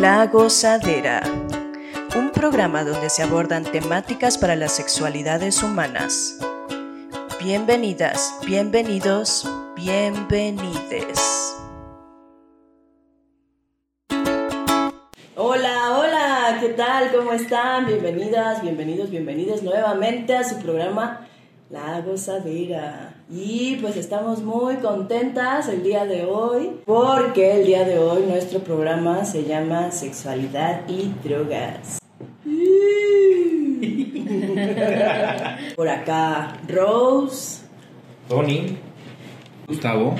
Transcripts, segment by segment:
La Gozadera, un programa donde se abordan temáticas para las sexualidades humanas. Bienvenidas, bienvenidos, bienvenides. Hola, hola, ¿qué tal? ¿Cómo están? Bienvenidas, bienvenidos, bienvenidas nuevamente a su programa La Gozadera. Y pues estamos muy contentas el día de hoy porque el día de hoy nuestro programa se llama Sexualidad y Drogas. Por acá Rose Tony, Gustavo,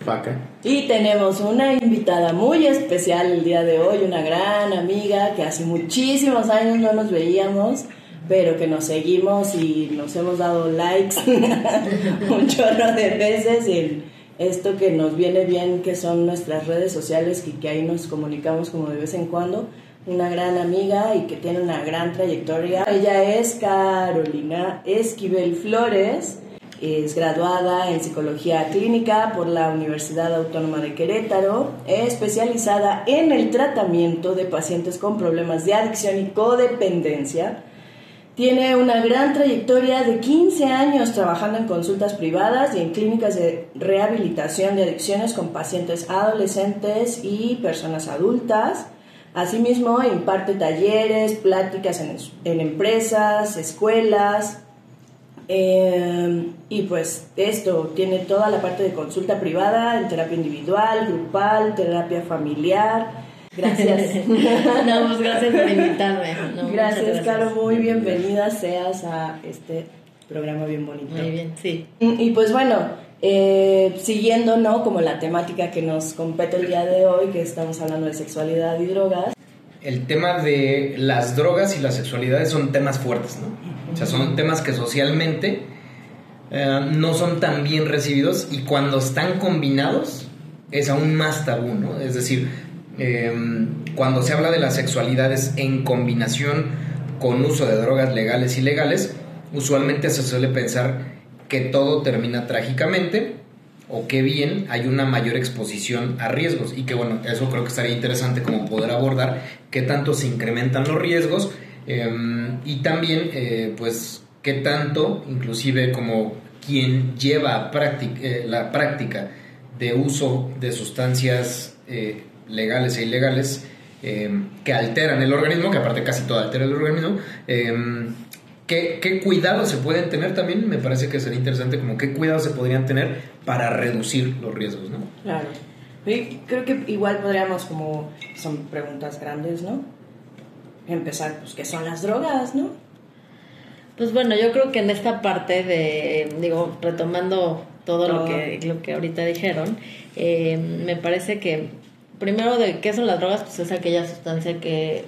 Faca. y tenemos una invitada muy especial el día de hoy, una gran amiga que hace muchísimos años no nos veíamos pero que nos seguimos y nos hemos dado likes un chorro de veces en esto que nos viene bien, que son nuestras redes sociales y que ahí nos comunicamos como de vez en cuando. Una gran amiga y que tiene una gran trayectoria. Ella es Carolina Esquivel Flores. Es graduada en psicología clínica por la Universidad Autónoma de Querétaro, especializada en el tratamiento de pacientes con problemas de adicción y codependencia tiene una gran trayectoria de 15 años trabajando en consultas privadas y en clínicas de rehabilitación de adicciones con pacientes adolescentes y personas adultas. Asimismo, imparte talleres, pláticas en, en empresas, escuelas. eh, y pues esto tiene toda la parte de consulta privada, en terapia individual, grupal, terapia familiar. Gracias. No, pues gracias por invitarme. No, muchas gracias, Caro. Muy bienvenida seas a este programa bien bonito. Muy bien, sí. Y pues bueno, eh, siguiendo, ¿no? Como la temática que nos compete el día de hoy, que estamos hablando de sexualidad y drogas. El tema de las drogas y las sexualidades son temas fuertes, ¿no? O sea, son temas que socialmente eh, no son tan bien recibidos y cuando están combinados es aún más tabú, ¿no? Es decir, eh, cuando se habla de las sexualidades en combinación con uso de drogas legales y ilegales, usualmente se suele pensar que todo termina trágicamente o que bien hay una mayor exposición a riesgos. Y que bueno, eso creo que estaría interesante como poder abordar qué tanto se incrementan los riesgos eh, y también eh, pues qué tanto inclusive como quien lleva práctica, eh, la práctica de uso de sustancias eh, legales e ilegales eh, que alteran el organismo, que aparte casi todo altera el organismo, eh, ¿qué, ¿qué cuidados se pueden tener también? Me parece que sería interesante como qué cuidados se podrían tener para reducir los riesgos, ¿no? Claro. Y creo que igual podríamos, como son preguntas grandes, ¿no? Empezar, pues, ¿qué son las drogas, no? Pues bueno, yo creo que en esta parte de, digo, retomando todo, Todo. Lo, que, lo que ahorita dijeron, eh, me parece que primero de qué son las drogas, pues es aquella sustancia que,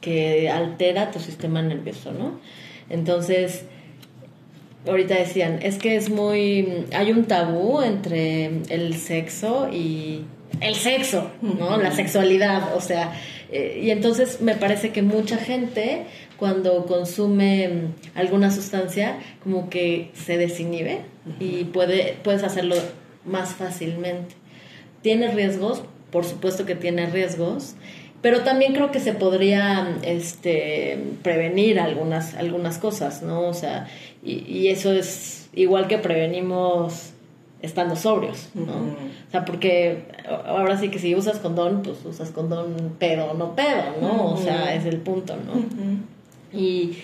que altera tu sistema nervioso, ¿no? Entonces, ahorita decían, es que es muy, hay un tabú entre el sexo y el sexo, ¿no? La sexualidad, o sea, eh, y entonces me parece que mucha gente cuando consume alguna sustancia como que se desinhibe y puede, puedes hacerlo más fácilmente. ¿Tiene riesgos? Por supuesto que tiene riesgos, pero también creo que se podría este, prevenir algunas, algunas cosas, ¿no? O sea, y, y eso es igual que prevenimos estando sobrios, ¿no? O sea, porque ahora sí que si usas condón, pues usas condón pedo o no pedo, ¿no? O sea, es el punto, ¿no? Y,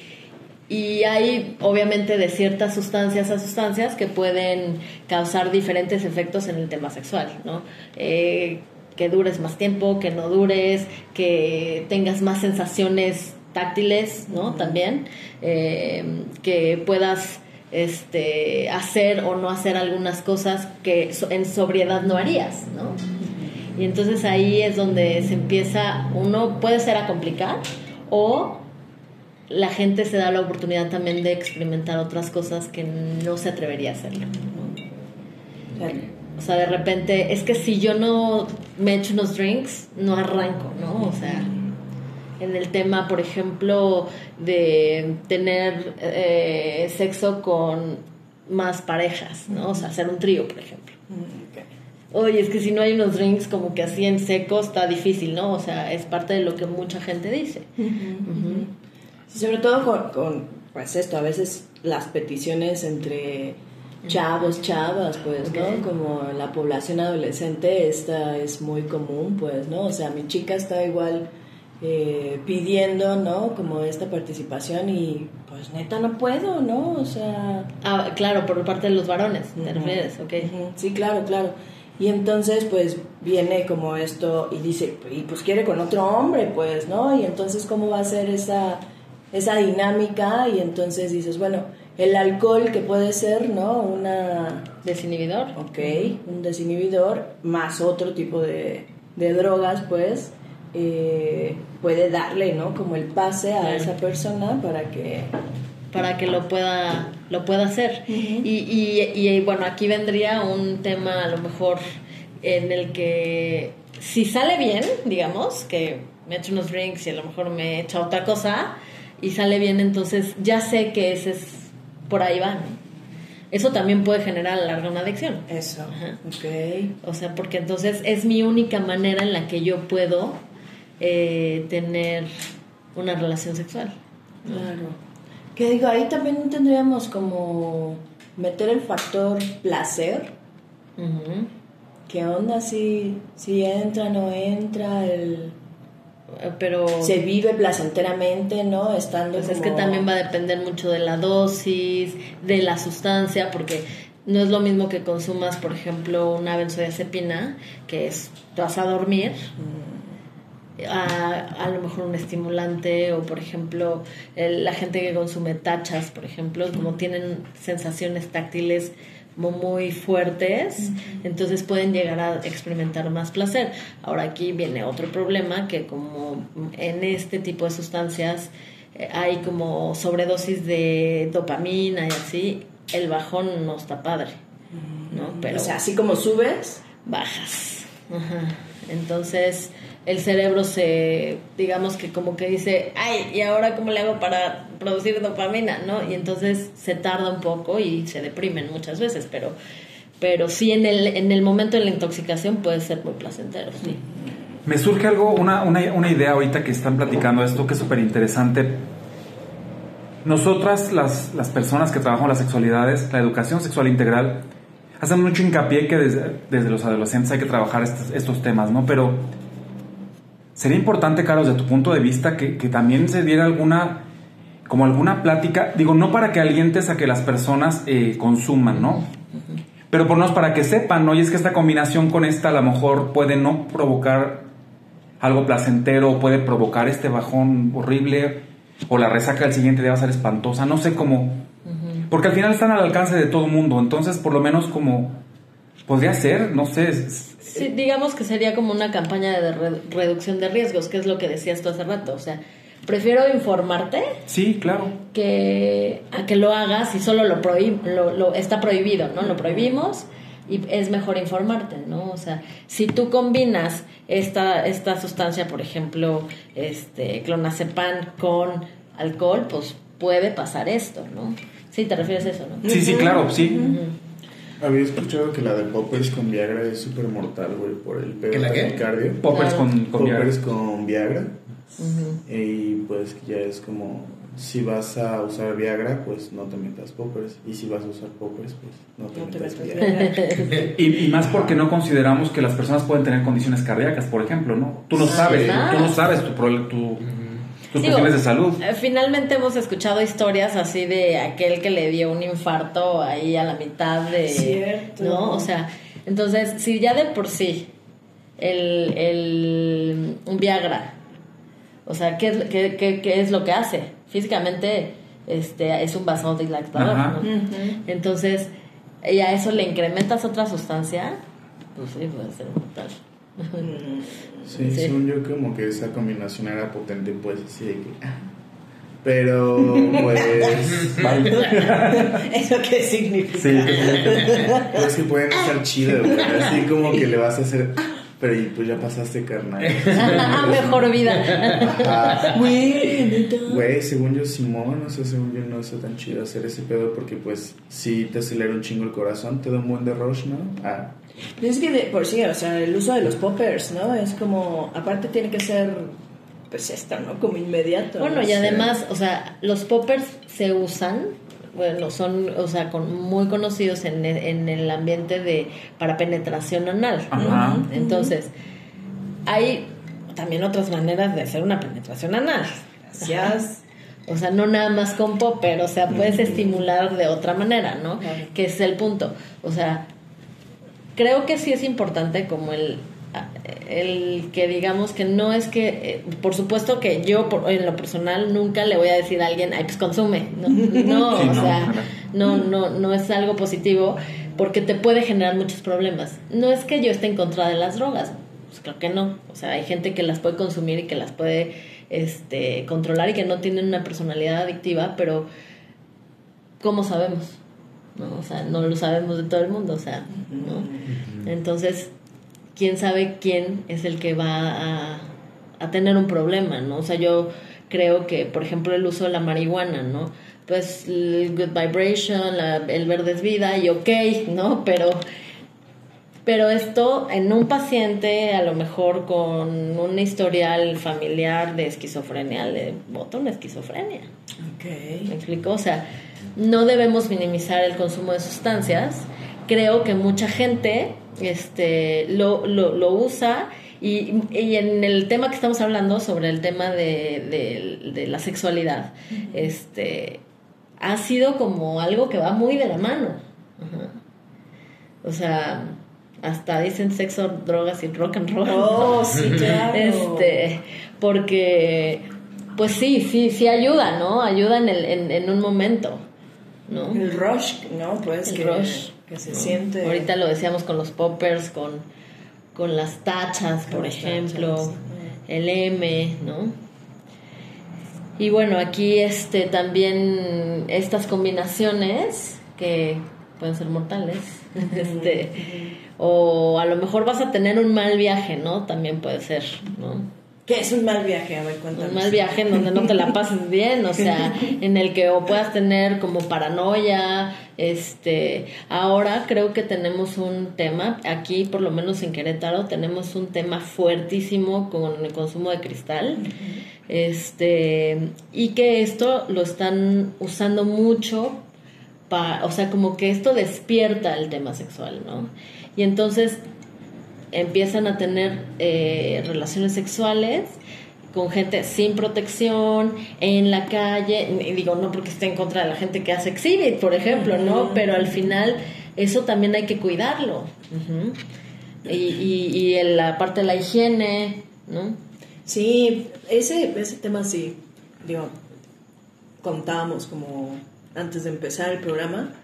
y hay obviamente de ciertas sustancias a sustancias que pueden causar diferentes efectos en el tema sexual, ¿no? Eh, que dures más tiempo, que no dures, que tengas más sensaciones táctiles, ¿no? También, eh, que puedas este, hacer o no hacer algunas cosas que en sobriedad no harías, ¿no? Y entonces ahí es donde se empieza, uno puede ser a complicar o la gente se da la oportunidad también de experimentar otras cosas que no se atrevería a hacerlo. ¿no? Claro. O sea, de repente, es que si yo no me echo unos drinks, no arranco, ¿no? O sea, en el tema, por ejemplo, de tener eh, sexo con más parejas, ¿no? O sea, hacer un trío, por ejemplo. Mm, oye, es que si no hay unos drinks como que así en seco está difícil, ¿no? O sea, es parte de lo que mucha gente dice. Sobre todo con, con, pues esto, a veces las peticiones entre chavos, chavas, pues. ¿no? Como la población adolescente, esta es muy común, pues, ¿no? O sea, mi chica está igual eh, pidiendo, ¿no? Como esta participación y pues neta no puedo, ¿no? O sea... Ah, claro, por parte de los varones, ¿te Ujú. refieres? Ok. Sí, claro, claro. Y entonces, pues, viene como esto y dice, y pues quiere con otro hombre, pues, ¿no? Y entonces, ¿cómo va a ser esa, esa dinámica? Y entonces dices, bueno, el alcohol que puede ser, ¿no? Una, Desinhibidor. ok, un desinhibidor, más otro tipo de, de drogas, pues, eh, puede darle, ¿no? Como el pase a Claro. esa persona para que... para que lo pueda lo pueda hacer y, y, y, bueno aquí vendría un tema a lo mejor en el que si sale bien digamos que me echo unos drinks y a lo mejor me echa otra cosa y sale bien entonces ya sé que ese es por ahí va ¿no? eso también puede generar a la larga una adicción Eso, Ajá. ok. o sea porque entonces es mi única manera en la que yo puedo eh, tener una relación sexual Claro. Que digo, ahí también tendríamos como meter el factor placer. Ujú. ¿Qué onda si, si entra, no entra? El, pero se vive placenteramente, ¿no? Estando Pues es que también va a depender mucho de la dosis, de la sustancia, porque no es lo mismo que consumas, por ejemplo, una benzodiazepina, que es, te vas a dormir, a, a lo mejor un estimulante, o por ejemplo, el- la gente que consume tachas, por ejemplo, como tienen sensaciones táctiles muy fuertes, entonces pueden llegar a experimentar más placer. Ahora aquí viene otro problema, que como en este tipo de sustancias eh, hay como sobredosis de dopamina y así, el bajón no está padre, ¿no? Pero O sea, así como subes, bajas. Ajá. Entonces el cerebro se, digamos que como que dice, ay, ¿y ahora cómo le hago para producir dopamina? ¿No? Y entonces se tarda un poco y se deprimen muchas veces, pero, pero sí en el, en el momento de la intoxicación puede ser muy placentero, sí. Me surge algo, una, una, una idea ahorita que están platicando esto que es súper interesante. Nosotras, las, las personas que trabajamos las sexualidades, la educación sexual integral, hacen mucho hincapié que desde, desde los adolescentes hay que trabajar estos, estos temas, ¿no? Pero sería importante, Carlos, desde tu punto de vista, que, que también se diera alguna, como alguna plática, digo, no para que alientes a que las personas eh, consuman, ¿no? Pero por lo menos para que sepan, ¿no? Y es que esta combinación con esta a lo mejor puede no provocar algo placentero, puede provocar este bajón horrible, o la resaca del siguiente día va a ser espantosa, no sé cómo. Porque al final están al alcance de todo el mundo, entonces por lo menos como podría ser, no sé. es- Sí, digamos que sería como una campaña de re- reducción de riesgos, que es lo que decías tú hace rato. O sea, prefiero informarte Sí, claro. que a que lo hagas y solo lo, prohib lo, lo- está prohibido, ¿no? Lo prohibimos y es mejor informarte, ¿no? O sea, si tú combinas esta, esta sustancia, por ejemplo, este clonazepam con alcohol, pues puede pasar esto, ¿no? Sí, te refieres a eso, ¿no? Sí, sí, claro, sí. Había escuchado que la de Poppers con Viagra es súper mortal, güey, por el pedo ¿Que la qué? taquicardia. Poppers Claro. con, con Viagra. Poppers con Viagra. Y pues que ya es como, si vas a usar Viagra, pues no te metas Poppers. Y si vas a usar Poppers, pues no te no te metas metas Viagra. Y, y más porque no consideramos que las personas pueden tener condiciones cardíacas, por ejemplo, ¿no? Tú no sabes, ¿verdad? tú no sabes tu, tu- tus Digo, cuestiones de salud. eh, Finalmente hemos escuchado historias así de aquel que le dio un infarto ahí a la mitad de... Cierto. ¿No? O sea, entonces, si ya de por sí el, el un Viagra, o sea, ¿qué es, qué, qué- qué es lo que hace? Físicamente este, es un vasodilatador, Ajá. ¿no? Entonces, y a eso le incrementas otra sustancia, pues sí, puede ser mortal. Sí, Sí. según yo como que esa combinación era potente, pues así de que... ah. Pero pues... ¿Eso qué significa? Sí. pues que pueden estar chidas, güey. Así como que le vas a hacer... ah, Pero y pues ya pasaste, carnal. Mejor vida. Güey. Güey, según yo, Simón, o sea, según yo no está tan chido hacer ese pedo porque pues sí te acelera un chingo el corazón, te da un buen de rush, ¿no? Ah, Es que de, por sí, o sea, el uso de los poppers, ¿no? Es como, aparte tiene que ser, pues esto, ¿no? Como inmediato. Bueno, ¿no? y además, o sea, los poppers se usan, bueno, son, o sea, con, muy conocidos en, el- en el ambiente de para penetración anal. ¿no? Ajá. Entonces, hay también otras maneras de hacer una penetración anal. Gracias. O sea, no nada más con popper, o sea, puedes estimular de otra manera, ¿no? Claro. Que es el punto. O sea, creo que sí es importante como el el que digamos que no es que eh, por supuesto que yo por- en lo personal nunca le voy a decir a alguien ay pues consume no, no Sí, o no, sea no no no es algo positivo porque te puede generar muchos problemas. No es que yo esté en contra de las drogas pues creo que no. O sea hay gente que las puede consumir y que las puede este controlar y que no tienen una personalidad adictiva pero cómo sabemos ¿no? O sea, no lo sabemos de todo el mundo, o sea, ¿no? Entonces, quién sabe quién es el que va a, a tener un problema, ¿no? O sea, yo creo que, por ejemplo, el uso de la marihuana, ¿no? Pues el good vibration, la- el verde es vida y ok, ¿no? Pero, pero esto en un paciente, a lo mejor con un historial familiar de esquizofrenia, le bota una esquizofrenia. ¿Me Ok. explico? O sea, no debemos minimizar el consumo de sustancias. Creo que mucha gente este, lo, lo, lo usa y, y en el tema que estamos hablando sobre el tema de, de- de la sexualidad, este, ha sido como algo que va muy de la mano. Ajá. O sea, hasta dicen sexo, drogas y rock and roll. Oh, sí, claro. Este, porque, pues sí, sí, sí ayuda, ¿no? Ayuda en, el, en, en un momento, ¿no? El rush, ¿no? Pues El que, rush. que se ¿no? siente. Ahorita lo decíamos con los poppers, con, con las tachas, por las ejemplo, tachas, el M, ¿no? Y bueno, aquí este también estas combinaciones que pueden ser mortales, este, o a lo mejor vas a tener un mal viaje, ¿no? También puede ser, ¿no? ¿Qué es un mal viaje? A ver, cuéntanos. Un mal viaje en donde no te la pases bien, o sea, en el que o puedas tener como paranoia, este, ahora creo que tenemos un tema, aquí por lo menos en Querétaro tenemos un tema fuertísimo con el consumo de cristal, este, y que esto lo están usando mucho para, o sea, como que esto despierta el tema sexual, ¿no? Y entonces empiezan a tener eh, relaciones sexuales con gente sin protección, en la calle, y digo, no porque esté en contra de la gente que hace exhibit, por ejemplo, ¿no? Pero al final eso también hay que cuidarlo. Ujú. Y, y, y en la parte de la higiene, ¿no? Sí, ese, ese tema sí, digo, contábamos como antes de empezar el programa,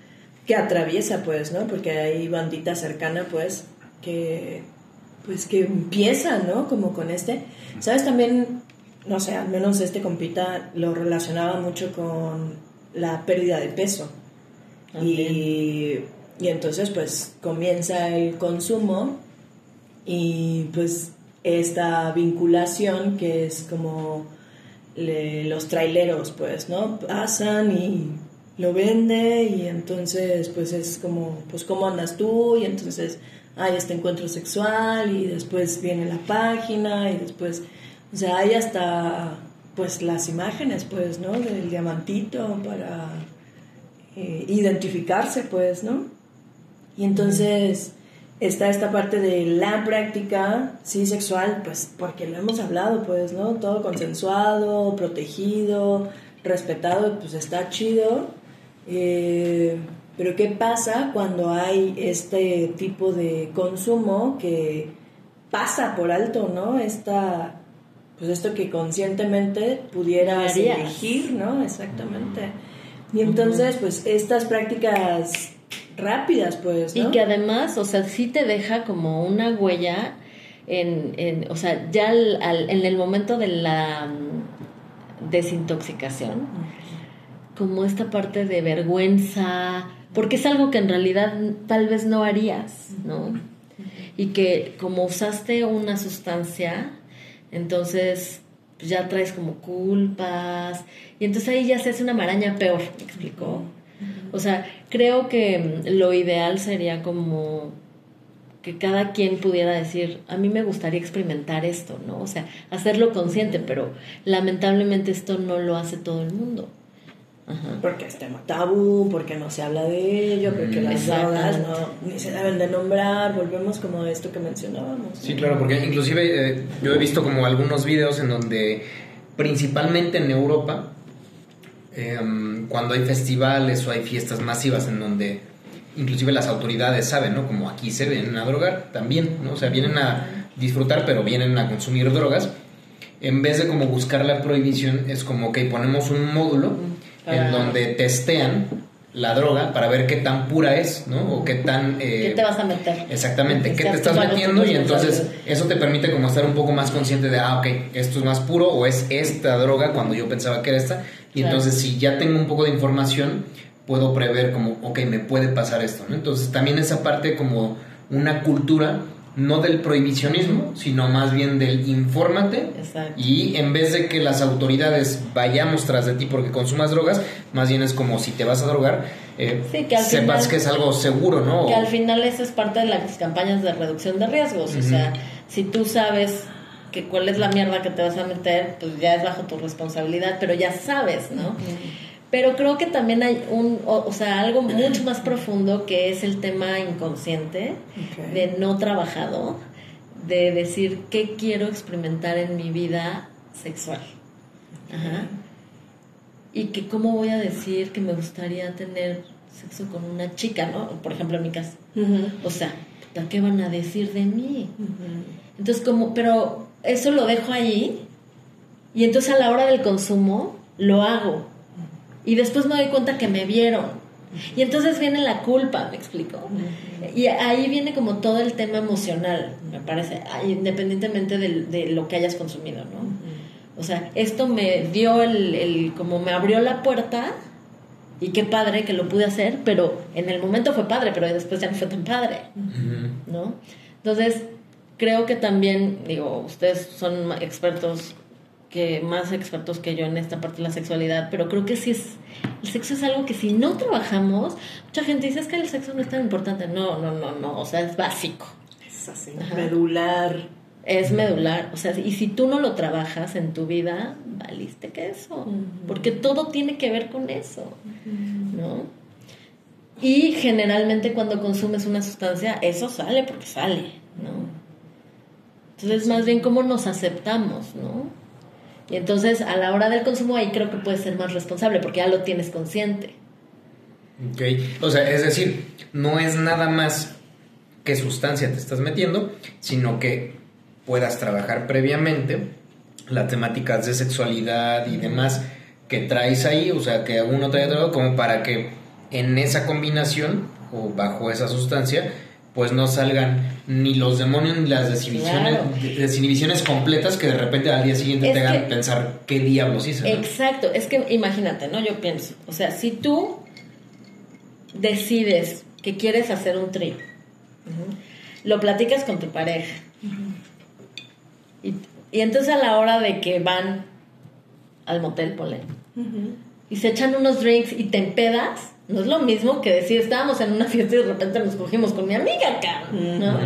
que atraviesa pues, ¿no? Porque hay bandita cercana pues, que pues que empieza, ¿no? Como con este. ¿Sabes? También, no sé, al menos este compita lo relacionaba mucho con la pérdida de peso. Y, y entonces pues comienza el consumo y pues esta vinculación que es como le- los traileros pues, ¿no? Pasan y lo vende y entonces pues es como, pues ¿cómo andas tú? Y entonces hay este encuentro sexual y después viene la página y después, o sea, hay hasta pues las imágenes pues, ¿no? Del diamantito para eh, identificarse pues, ¿no? Y entonces está esta parte de la práctica, sí, sexual, pues porque lo hemos hablado, pues, ¿no? Todo consensuado, protegido, respetado, pues está chido. Eh, pero ¿qué pasa cuando hay este tipo de consumo que pasa por alto, ¿no? Esta, pues esto que conscientemente pudieras elegir, ¿no? Exactamente. Y entonces, pues estas prácticas rápidas, pues, ¿no? Y que además, o sea, sí te deja como una huella en, en o sea, ya al- al- en el momento de la mm, desintoxicación, como esta parte de vergüenza, porque es algo que en realidad tal vez no harías, ¿no? y que como usaste una sustancia, entonces pues, ya traes como culpas y entonces ahí ya se hace una maraña peor, ¿me explicó? O sea, creo que lo ideal sería como que cada quien pudiera decir, a mí me gustaría experimentar esto, ¿no? O sea, hacerlo consciente, pero lamentablemente esto no lo hace todo el mundo. Ajá. Porque es tema tabú, porque no se habla de ello, porque las Exactamente. drogas no, ni se deben de nombrar, volvemos como a esto que mencionábamos. Sí, claro, porque inclusive eh, yo he visto como algunos videos en donde, principalmente en Europa, em, cuando hay festivales o hay fiestas masivas en donde inclusive las autoridades saben, ¿no? Como aquí se vienen a drogar también, ¿no? O sea, vienen a disfrutar, pero vienen a consumir drogas. En vez de como buscar la prohibición, es como que ponemos un módulo En donde testean la droga para ver qué tan pura es, ¿no? O qué tan... eh, ¿Qué te vas a meter? Exactamente, ¿qué te Estás metiendo? Y entonces eso te permite como estar un poco más consciente de, ah, ok, esto es más puro o es esta droga cuando yo pensaba que era esta. Y Claro. entonces si ya tengo un poco de información, puedo prever como, ok, me puede pasar esto, ¿no? Entonces también esa parte como una cultura, no del prohibicionismo, sino más bien del infórmate. Exacto. Y en vez de que las autoridades vayamos tras de ti porque consumas drogas, más bien es como si te vas a drogar, eh, Sí, que al sepas final- que es algo seguro, ¿no? Que al final eso es parte de las campañas de reducción de riesgos. O sea, si tú sabes que cuál es la mierda que te vas a meter, pues ya es bajo tu responsabilidad, pero ya sabes, ¿no? Pero creo que también hay un, o, o sea, algo mucho más profundo que es el tema inconsciente, de no trabajado, de decir qué quiero experimentar en mi vida sexual. Ajá. Y que cómo voy a decir que me gustaría tener sexo con una chica, ¿no? Por ejemplo, en mi caso. Ujú, O sea, puta, ¿qué van a decir de mí? Entonces, como, pero eso lo dejo ahí y entonces a la hora del consumo lo hago. Y después me doy cuenta que me vieron. Y entonces viene la culpa, ¿me explico? Y ahí viene como todo el tema emocional, me parece, independientemente del- de, lo que hayas consumido, ¿no? O sea, esto me dio el, el, como me abrió la puerta y qué padre que lo pude hacer, pero en el momento fue padre, pero después ya no fue tan padre. ¿no? Entonces, creo que también, digo, ustedes son expertos, que más expertos que yo en esta parte de la sexualidad, pero creo que sí es, el sexo es algo que si no trabajamos, mucha gente dice, es que el sexo no es tan importante. No, no, no, no, o sea, es básico, Es así, Ajá. medular. es medular, o sea, y si tú no lo trabajas en tu vida, valiste que eso, porque todo tiene que ver con eso, ¿no? Y generalmente cuando consumes una sustancia, eso sale porque sale, ¿no? Entonces, más bien cómo nos aceptamos, ¿no? Y entonces, a la hora del consumo, ahí creo que puedes ser más responsable porque ya lo tienes consciente. Ok, o sea, es decir, no es nada más qué sustancia te estás metiendo, sino que puedas trabajar previamente las temáticas de sexualidad y demás que traes ahí, o sea, que uno trae todo como para que en esa combinación o bajo esa sustancia pues no salgan ni los demonios ni las desinhibiciones, Claro. desinhibiciones completas que de repente al día siguiente Es te hagan que- pensar qué diablos hice. ¿no? Exacto, es que imagínate, ¿no? Yo pienso, o sea, si tú decides que quieres hacer un trío, lo platicas con tu pareja, y, y entonces a la hora de que van al motel, ponle, Ujú. y se echan unos drinks y te empedas, no es lo mismo que decir, estábamos en una fiesta y de repente nos cogimos con mi amiga, cabrón, ¿no?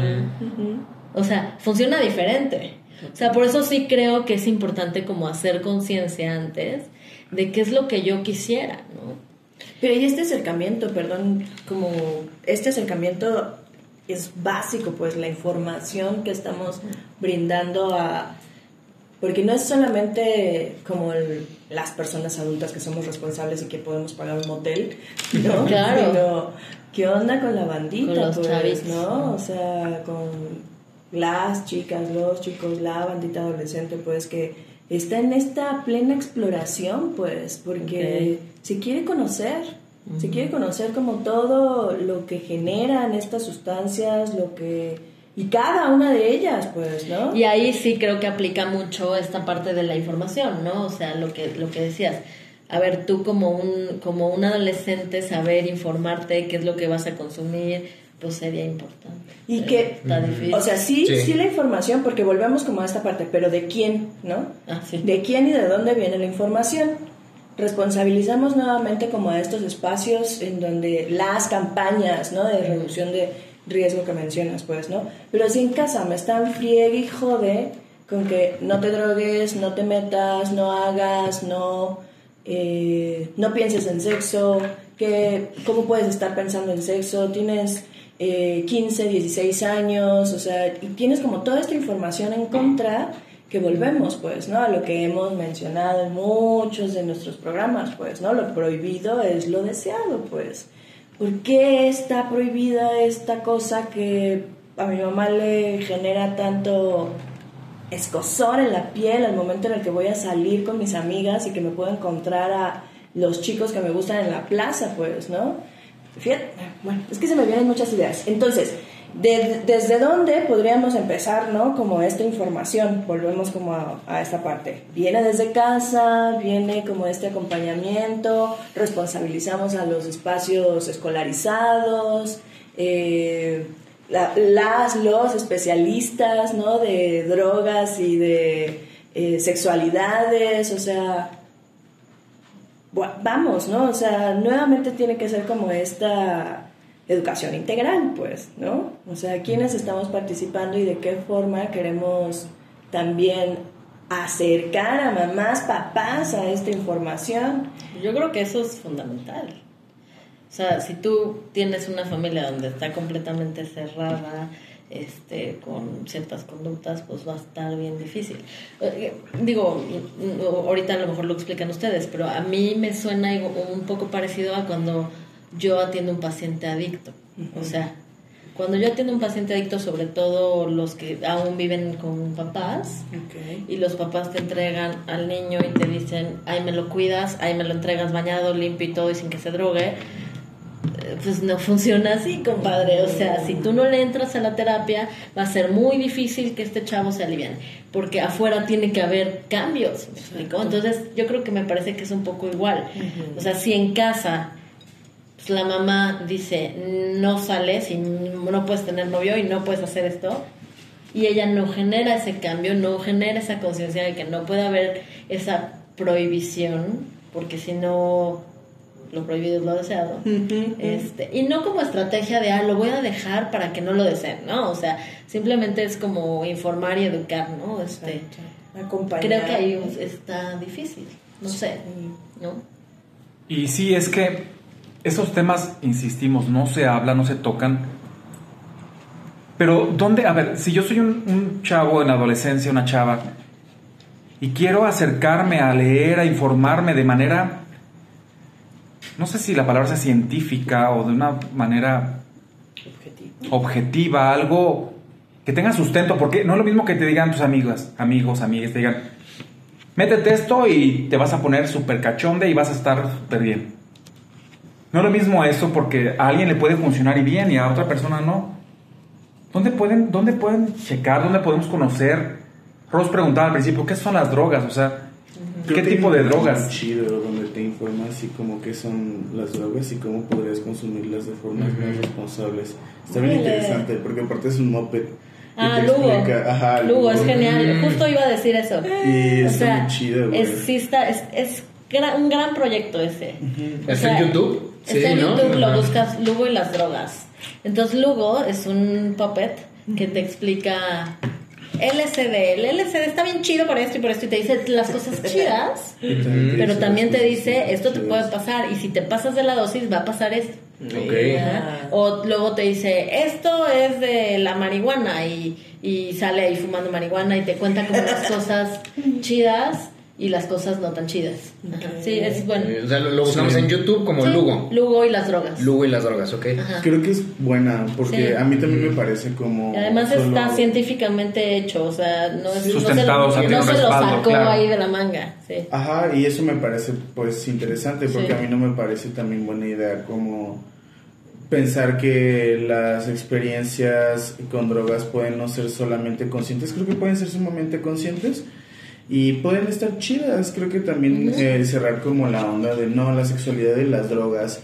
O sea, funciona diferente. O sea, por eso sí creo que es importante como hacer conciencia antes de qué es lo que yo quisiera, ¿no? Pero y este acercamiento, perdón, como este acercamiento es básico, pues la información que estamos brindando a... Porque no es solamente como el- las personas adultas que somos responsables y que podemos pagar un motel, ¿no? Claro. Sino, ¿qué onda con la bandita? Con los pues, chavitos. ¿no? O sea, con las chicas, los chicos, la bandita adolescente, pues que está en esta plena exploración, pues, porque se quiere conocer, se quiere conocer como todo lo que generan estas sustancias, lo que... Y cada una de ellas, pues, ¿no? Y ahí sí creo que aplica mucho esta parte de la información, ¿no? O sea, lo que, lo que decías. A ver, tú como un, como un adolescente, saber informarte qué es lo que vas a consumir, pues sería importante. Y Pero que, está difícil. o sea, sí, Sí. sí la información, porque volvemos como a esta parte, pero ¿de quién, no? Ah, sí. ¿De quién y de dónde viene la información? Responsabilizamos nuevamente como a estos espacios en donde las campañas, ¿no? De reducción de riesgo que mencionas, pues, ¿no? Pero si en casa me están friegue y jode con que no te drogues, no te metas, no hagas, no, eh, no pienses en sexo, que, ¿cómo puedes estar pensando en sexo? Tienes eh, 15, 16 años, o sea, y tienes como toda esta información en contra que volvemos, pues, ¿no? A lo que hemos mencionado en muchos de nuestros programas, pues, ¿no? Lo prohibido es lo deseado, pues. ¿Por qué está prohibida esta cosa que a mi mamá le genera tanto escosor en la piel al momento en el que voy a salir con mis amigas y que me puedo encontrar a los chicos que me gustan en la plaza, pues, ¿no? Fíjate, bueno, es que se me vienen muchas ideas. Entonces, de- ¿desde dónde podríamos empezar, no? Como esta información, volvemos como a, esta parte. Viene desde casa, viene como este acompañamiento, responsabilizamos a los espacios escolarizados, eh, la- las, los especialistas, ¿no? De drogas y de eh, sexualidades, o sea, vamos, ¿no? O sea, nuevamente tiene que ser como esta educación integral, pues, ¿no? O sea, quiénes estamos participando y de qué forma queremos también acercar a mamás, papás a esta información. Yo creo que eso es fundamental. O sea, si tú tienes una familia donde está completamente cerrada, este, con ciertas conductas, pues va a estar bien difícil. Eh, Digo, mm, ahorita a lo mejor lo explican ustedes, pero a mí me suena un poco parecido a cuando yo atiendo un paciente adicto. O sea, cuando yo atiendo un paciente adicto, sobre todo los que aún viven con papás, y los papás te entregan al niño y te dicen, ahí me lo cuidas, ahí me lo entregas bañado, limpio y todo y sin que se drogue, eh, pues no funciona así, compadre. O sea, si tú no le entras a la terapia, va a ser muy difícil que este chavo se aliviane, porque afuera tiene que haber cambios, ¿me explico? Entonces, yo creo que me parece que es un poco igual. O sea, si en casa la mamá dice, no sales y no puedes tener novio y no puedes hacer esto, y ella no genera ese cambio, no genera esa conciencia de que no puede haber esa prohibición, porque si no, lo prohibido es lo deseado. este, y no como estrategia de, ah, lo voy a dejar para que no lo deseen, ¿no? O sea, simplemente es como informar y educar, ¿no? Este, Acompañar. creo que ahí está difícil, no sé, ¿no? Y sí, es que esos temas, insistimos, no se hablan, no se tocan. Pero, ¿dónde? A ver, si yo soy un, un chavo en la adolescencia, una chava, y quiero acercarme a leer, a informarme de manera, no sé si la palabra sea científica o de una manera objetiva, algo que tenga sustento, porque no es lo mismo que te digan tus amigas, amigos, amigas, te digan, métete esto y te vas a poner súper cachonde y vas a estar súper bien. No es lo mismo eso porque a alguien le puede funcionar y bien y a otra persona no. ¿Dónde pueden, dónde pueden checar? ¿Dónde podemos conocer? Ross preguntaba al principio, ¿qué son las drogas? O sea, ¿qué tipo de drogas? chido donde te informas y como qué son las drogas y cómo podrías consumirlas de formas más responsables. Está bien interesante porque aparte es un moped. Ah, Lugo. explica- ajá, Lugo, es genial. Mm. Justo iba a decir eso. Y o sea, muy chido, güey. es, sí está, es, es gra- un gran proyecto ese. O ¿Está sea, en YouTube? Está en ¿no? YouTube, lo buscas Lugo y las drogas. Entonces Lugo es un puppet que te explica LSD. El LSD está bien chido por esto y por esto y te dice las cosas chidas, pero también te dice esto te puede pasar y si te pasas de la dosis va a pasar esto. Ok. Ajá. O luego te dice, esto es de la marihuana y, y sale ahí fumando marihuana y te cuenta como las cosas chidas y las cosas no tan chidas. Ajá. Sí, es bueno. Eh, O sea, lo, lo buscamos Sí. en YouTube como Sí, Lugo. Lugo y las drogas. Lugo y las drogas, ¿ok? Ajá. Creo que es buena porque Sí. a mí también me parece como. Y además solo- está científicamente hecho, o sea, no, es, no se, Sustentado, lo, o sea, no se lo sacó claro. ahí de la manga. Sí. Ajá, y eso me parece pues interesante porque Sí. a mí no me parece también buena idea como pensar que las experiencias con drogas pueden no ser solamente conscientes, creo que pueden ser sumamente conscientes y pueden estar chidas, creo que también eh, cerrar como la onda de no, la sexualidad y las drogas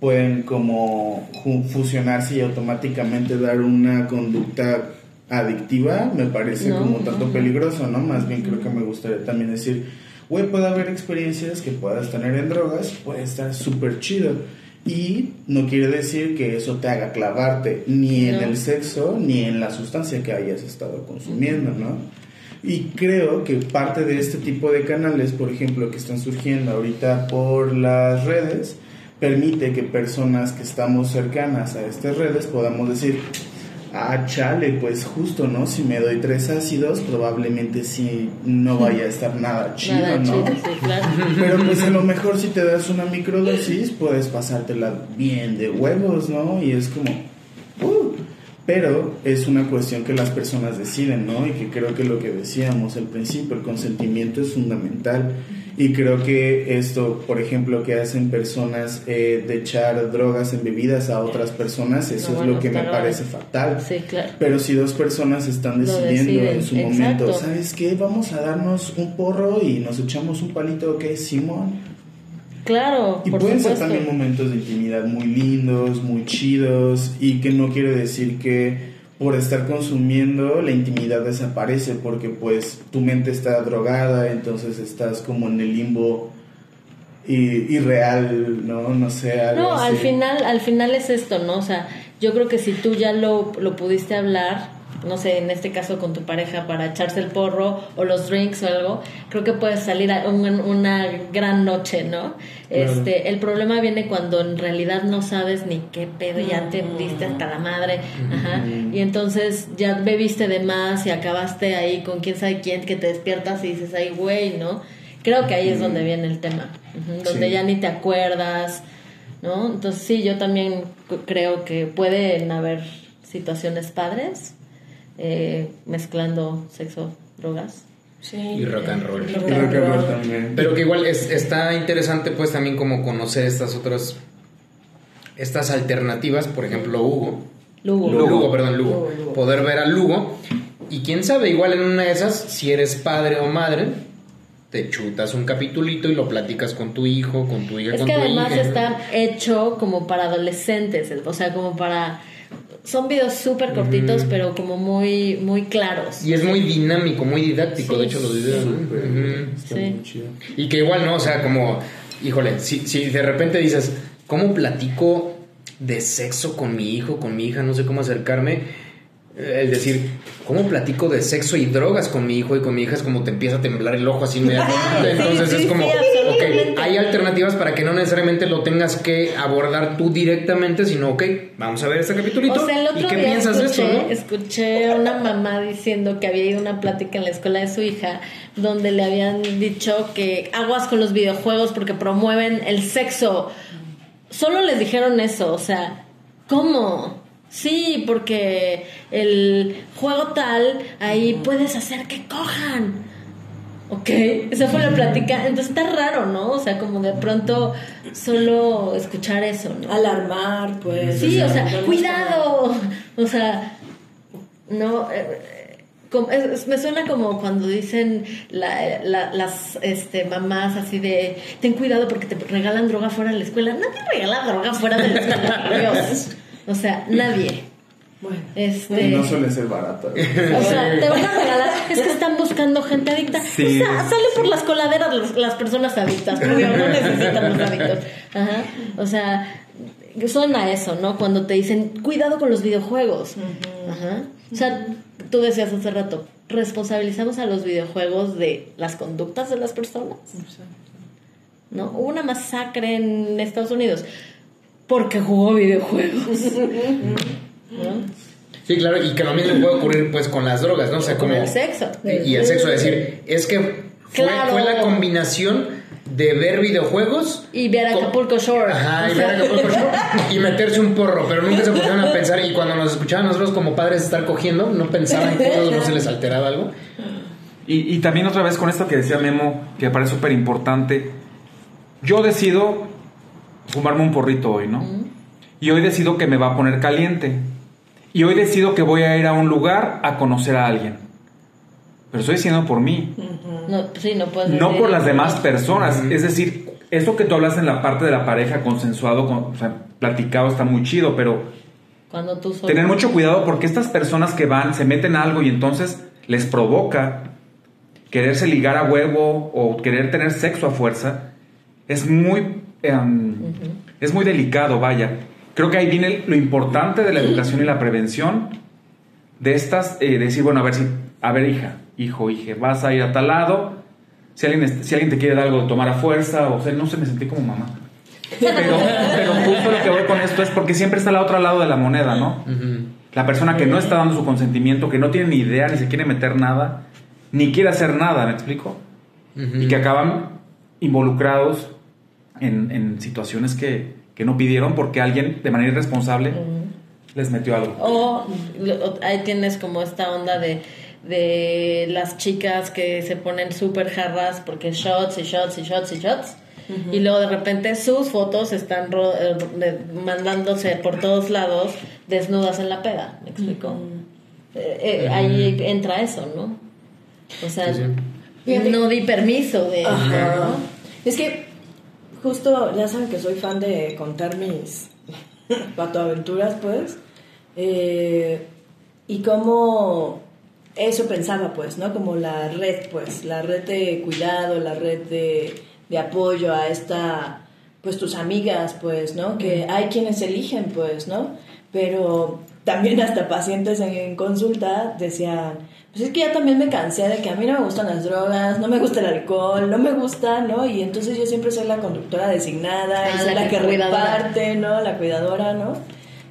pueden como fusionarse y automáticamente dar una conducta adictiva, me parece No, como tanto no. peligroso, ¿no? Más bien creo que me gustaría también decir, güey, puede haber experiencias que puedas tener en drogas, puede estar súper chido. Y no quiere decir que eso te haga clavarte ni en No. el sexo ni en la sustancia que hayas estado consumiendo, ¿no? Y creo que parte de este tipo de canales, por ejemplo, que están surgiendo ahorita por las redes, permite que personas que estamos cercanas a estas redes podamos decir, ah, chale, pues justo, ¿no? Si me doy tres ácidos, probablemente sí no vaya a estar nada chido, Nada ¿no? chido, sí, claro. Pero pues a lo mejor si te das una microdosis, puedes pasártela bien de huevos, ¿no? Y es como... pero es una cuestión que las personas deciden, ¿no? Y que creo que lo que decíamos al principio, el consentimiento es fundamental. Y creo que esto, por ejemplo, que hacen personas eh, de echar drogas en bebidas a otras personas, eso No, es bueno, lo que me parece fatal. Sí, claro. Pero si dos personas están decidiendo en su exacto. momento, ¿sabes qué? Vamos a darnos un porro y nos echamos un palito, ¿qué? Simón. Claro, Y por pueden supuesto. ser también momentos de intimidad muy lindos, muy chidos, y que no quiere decir que por estar consumiendo la intimidad desaparece, porque pues tu mente está drogada, entonces estás como en el limbo irreal, ¿no? No sé, algo No, al final, al final es esto, ¿no? O sea, yo creo que si tú ya lo, lo pudiste hablar, no sé, en este caso con tu pareja para echarse el porro o los drinks o algo, creo que puedes salir a un- una gran noche, ¿no? Este, el problema viene cuando en realidad no sabes ni qué pedo, ya te diste hasta la madre, ajá, y entonces ya bebiste de más y acabaste ahí con quién sabe quién que te despiertas y dices, ay, güey, ¿no? Creo que ahí es donde viene el tema, donde Sí. ya ni te acuerdas, ¿no? Entonces sí, yo también creo que pueden haber situaciones padres eh, mezclando sexo, drogas. Sí. Y rock and roll. Rock Y and rock and roll roll. también. Pero que igual es- está interesante pues también como conocer estas otras, estas alternativas, por ejemplo Hugo. Lugo. Lugo, perdón, Lugo. Lugo, Lugo. Poder ver a Lugo. Y quién sabe, igual en una de esas, si eres padre o madre, te chutas un capitulito y lo platicas con tu hijo, con tu hija, Es con que tu además hija. está hecho como para adolescentes, o sea, como para... Son videos súper cortitos, pero como muy, muy claros. Y es muy dinámico, muy didáctico, Sí, de hecho, los videos. está Sí. muy chido. Y que igual, ¿no? O sea, como, híjole, si, si de repente dices, ¿cómo platico de sexo con mi hijo, con mi hija? No sé cómo acercarme. Eh, El decir, ¿cómo platico de sexo y drogas con mi hijo y con mi hija? Es como te empieza a temblar el ojo así inmediatamente. Entonces sí, es como, hay alternativas para que no necesariamente lo tengas que abordar tú directamente, sino, ok, vamos a ver este capitulito. O sea, el ¿Y otro qué día piensas escuché, de esto? no? escuché a una mamá diciendo que había ido a una plática en la escuela de su hija donde le habían dicho que aguas con los videojuegos porque promueven el sexo. Solo les dijeron eso, o sea, ¿cómo? Sí, porque el juego tal, ahí puedes hacer que cojan. Ok, esa fue la plática. Entonces está raro, ¿no? O sea, como de pronto solo escuchar eso, ¿no? Alarmar, pues. Sí, o sea, cuidado. O sea, no. eh, eh, como- es- es- me suena como cuando dicen la- la- las este, mamás así de ten cuidado porque te regalan droga fuera de la escuela. Nadie regala droga fuera de la escuela. Dios. O sea, nadie. Bueno. Este, No suele ser barato. o sea, te van a regalar. Es que están buscando gente adicta. Sí. O sea, sale por las coladeras las, las personas adictas. Obvio, no necesitan los adictos. Ajá. O sea, suena eso, ¿no? Cuando te dicen, cuidado con los videojuegos. Ajá. O sea, tú decías hace rato, responsabilizamos a los videojuegos de las conductas de las personas. ¿No? Hubo una masacre en Estados Unidos porque jugó videojuegos. ¿No? Sí, claro, y que lo mismo puede ocurrir pues con las drogas, ¿no? O sea, como... el sexo. Y el sexo, es decir, es que fue, Claro. fue la combinación de ver videojuegos Y ver Acapulco Shore. Ajá, y ver Acapulco Shore y meterse un porro, pero nunca se pusieron a pensar y cuando nos escuchaban nosotros como padres estar cogiendo, no pensaban que a todos no se les alteraba algo. Y, y también otra vez con esto que decía Memo, que me parece súper importante. Yo decido fumarme un porrito hoy, ¿no? Y hoy decido que me va a poner caliente. Y hoy decido que voy a ir a un lugar a conocer a alguien. Pero estoy diciendo por mí, No, sí, no puedes no decir- por las demás personas. Es decir, eso que tú hablas en la parte de la pareja consensuado, con, o sea, platicado, está muy chido, pero Cuando tú solo- tener mucho cuidado porque estas personas que van, se meten a algo y entonces les provoca quererse ligar a huevo o querer tener sexo a fuerza, es muy, em, es muy delicado, vaya. Creo que ahí viene lo importante de la educación y la prevención de estas, eh, decir, bueno, a ver si, a ver hija, hijo, hija, vas a ir a tal lado, si alguien, si alguien te quiere dar algo de tomar a fuerza, o sea, no sé, me sentí como mamá. Pero, pero justo lo que voy con esto es porque siempre está la otra lado de la moneda, ¿no? La persona que no está dando su consentimiento, que no tiene ni idea, ni se quiere meter nada, ni quiere hacer nada, ¿me explico? Y que acaban involucrados en, en situaciones que, que no pidieron porque alguien de manera irresponsable les metió algo. O ahí tienes como esta onda de, de las chicas que se ponen súper jarras porque shots y shots y shots y shots. Y luego de repente sus fotos están ro- eh, mandándose por todos lados desnudas en la peda. ¿Me explico? Eh, eh, ahí entra eso, ¿no? O sea, Sí, sí. no di permiso de... Ajá. ¿no? Es que justo, ya saben que soy fan de contar mis patoaventuras, pues. Eh, y cómo eso pensaba, pues, ¿no? Como la red, pues, la red de cuidado, la red de, de apoyo a esta, pues, tus amigas, pues, ¿no? Que hay quienes eligen, pues, ¿no? Pero también hasta pacientes en, en consulta decían, pues es que ya también me cansé de que a mí no me gustan las drogas, no me gusta el alcohol, no me gusta, ¿no? Y entonces yo siempre soy la conductora designada, Ah, y soy la la, que que cuidadora. reparte, ¿no? La cuidadora, ¿no?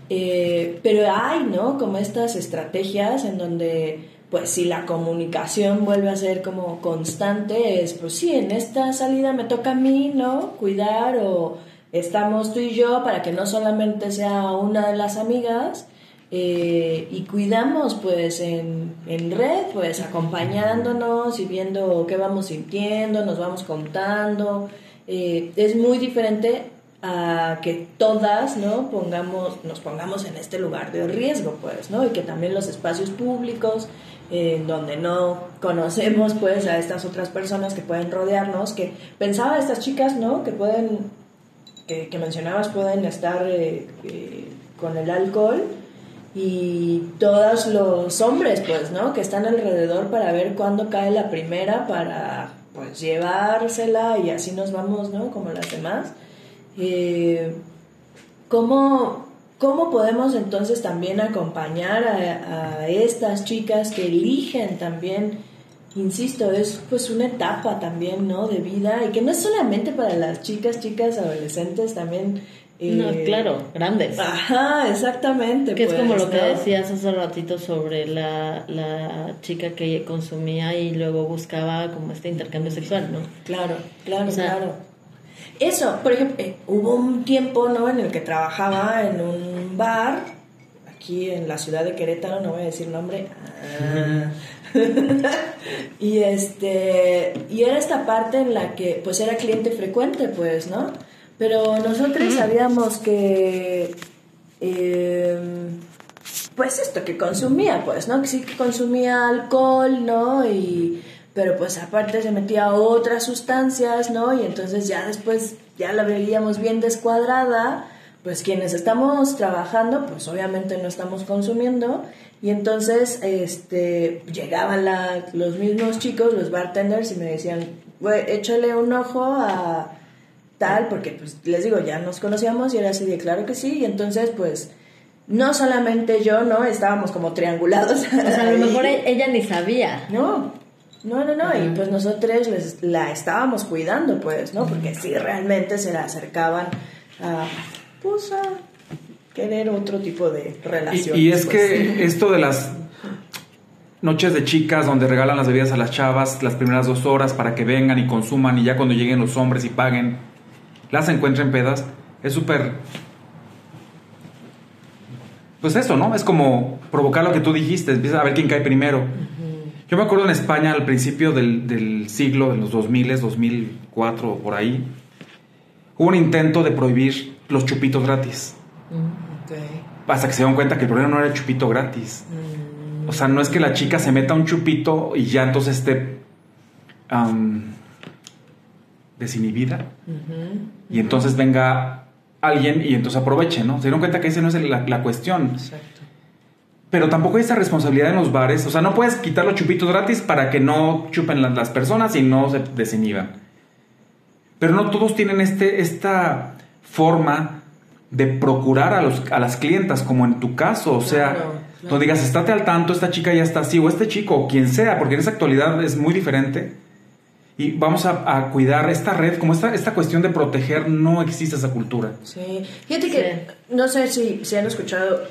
Eh, pero hay, ¿no? Como estas estrategias en donde, pues si la comunicación vuelve a ser como constante, es, pues sí, en esta salida me toca a mí, ¿no? Cuidar o estamos tú y yo para que no solamente sea una de las amigas. Eh, y cuidamos pues en, en red, pues acompañándonos y viendo qué vamos sintiendo, nos vamos contando. Eh, es muy diferente a que todas no pongamos nos pongamos en este lugar de riesgo pues no y que también los espacios públicos en donde no conocemos pues a estas otras personas que pueden rodearnos que pensaba estas chicas no que pueden que, mencionabas pueden estar eh, con el alcohol y todos los hombres pues no que están alrededor para ver cuándo cae la primera para pues llevársela y así nos vamos no como las demás. Eh, ¿cómo, ¿Cómo podemos entonces también acompañar a, a estas chicas que eligen también, insisto, es pues una etapa también, ¿no? De vida y que no es solamente para las chicas, chicas, adolescentes, también... eh, No, claro, grandes. Ajá, exactamente. Que es pues, como lo que decías hace ratito sobre la, la chica que consumía y luego buscaba como este intercambio sexual, ¿no? Claro, claro, O sea- claro. Eso, por ejemplo, eh, hubo un tiempo, ¿no? En el que trabajaba en un bar, aquí en la ciudad de Querétaro, no voy a decir nombre. Ah. y este, y era esta parte en la que, pues, era cliente frecuente, pues, ¿no? Pero nosotros sabíamos que, eh, pues, esto que consumía, pues, ¿no? Que sí que consumía alcohol, ¿no? Y pero pues aparte se metía otras sustancias, ¿no? Y entonces ya después ya la veíamos bien descuadrada, pues quienes estamos trabajando, pues obviamente no estamos consumiendo, y entonces este, llegaban la- los mismos chicos, los bartenders, y me decían, échale un ojo a tal, porque pues les digo, ya nos conocíamos y era así de claro que sí, y entonces pues no solamente yo, ¿no? Estábamos como triangulados. O sea, a lo mejor e- ella ni sabía. No, no, no, no, y pues nosotros les, la estábamos cuidando, pues, ¿no? Porque sí, realmente se la acercaban a, pues, a querer otro tipo de relación. Y, y es que esto de las noches de chicas donde regalan las bebidas a las chavas las primeras dos horas para que vengan y consuman y ya cuando lleguen los hombres y paguen las encuentren pedas es súper pues eso no es como provocar lo que tú dijiste empieza a ver quién cae primero. Yo me acuerdo en España al principio del, del siglo de los 2000 2004 o por ahí hubo un intento de prohibir los chupitos gratis. Ok. hasta que se dieron cuenta que el problema no era el chupito gratis. O sea, no es que la chica se meta un chupito y ya entonces esté desinhibida y entonces venga alguien y entonces aproveche, ¿no? Se dieron cuenta que esa no es la, la cuestión. Exacto. Pero tampoco hay esa responsabilidad en los bares. O sea, no puedes quitar los chupitos gratis para que no chupen la- las personas y no se desinhiban. Pero no todos tienen este, esta forma de procurar a, los, a las clientas, como en tu caso. O sea, Claro, claro. no digas, estate al tanto, esta chica ya está así, o este chico, o quien sea, porque en esa actualidad es muy diferente. Y vamos a, a cuidar esta red, como esta, esta cuestión de proteger, no existe esa cultura. Sí, fíjate que no sé si, si han escuchado,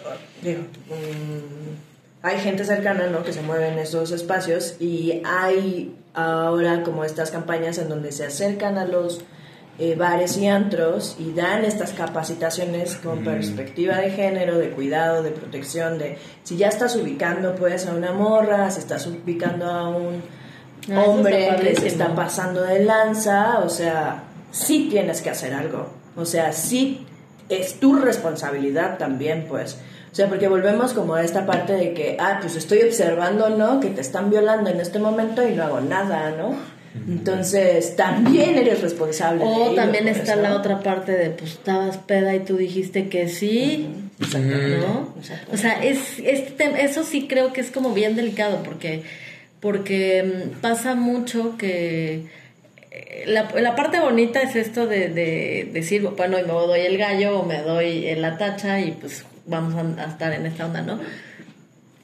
digo, mm, hay gente cercana, ¿no? Que se mueve en estos espacios y hay ahora como estas campañas en donde se acercan a los eh, bares y antros y dan estas capacitaciones con perspectiva de género, de cuidado, de protección, de si ya estás ubicando pues a una morra, si estás ubicando a un Ah, hombre está que se está pasando de lanza, o sea, sí tienes que hacer algo. O sea, sí es tu responsabilidad también, pues. O sea, porque volvemos como a esta parte de que, ah, pues estoy observando, ¿no? Que te están violando en este momento y no hago nada, ¿no? Entonces, también eres responsable. O ello, también pues, está ¿no? la otra parte de, pues estabas peda y tú dijiste que sí, ¿no? O sea, es, este tem- eso sí creo que es como bien delicado porque, porque mm, pasa mucho que eh, la, la parte bonita es esto de, de decir, bueno, y me doy el gallo o me doy la tacha y pues vamos a, a estar en esta onda, ¿no?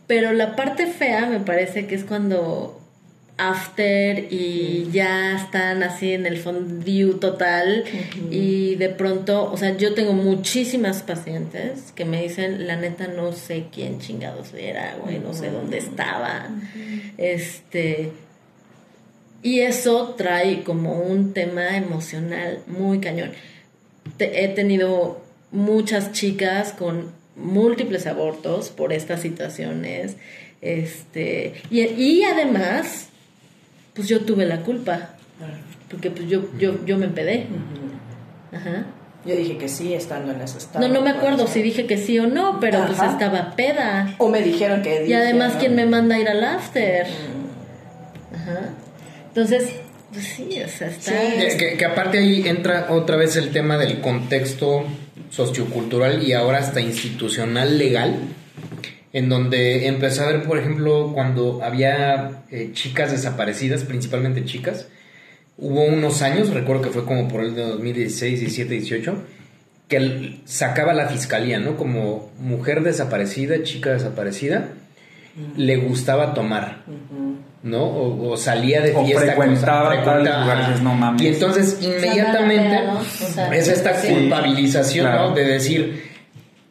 Pero la parte fea me parece que es cuando after y ya están así en el fondue total y de pronto, o sea, yo tengo muchísimas pacientes que me dicen, la neta no sé quién chingados era, güey, no sé dónde estaba. Este y eso trae como un tema emocional muy cañón. Te- he tenido muchas chicas con múltiples abortos por estas situaciones. Este, y, y además, pues yo tuve la culpa. Porque pues yo, yo, yo me empedé. Ajá. Yo dije que sí, estando en ese estado. No, no me acuerdo si dije que sí o no, pero pues estaba peda. O me dijeron que Y dije, además, ¿no? ¿quién me manda a ir al after? Ajá. Entonces, pues sí, o sea, está... Que, que- que aparte ahí entra otra vez el tema del contexto sociocultural y ahora hasta institucional legal, en donde empecé a ver, por ejemplo, cuando había eh, chicas desaparecidas, principalmente chicas, hubo unos años, recuerdo que fue como por el de 2016, 17, 18, que sacaba la fiscalía, ¿no? Como mujer desaparecida, chica desaparecida, le gustaba tomar. ¿no? O, o salía de O fiesta. frecuentaba cosa, tales frecuentaba, lugares, ajá. no mames. Y entonces inmediatamente. O sea, es esta sí. culpabilización, Claro. ¿no? De decir,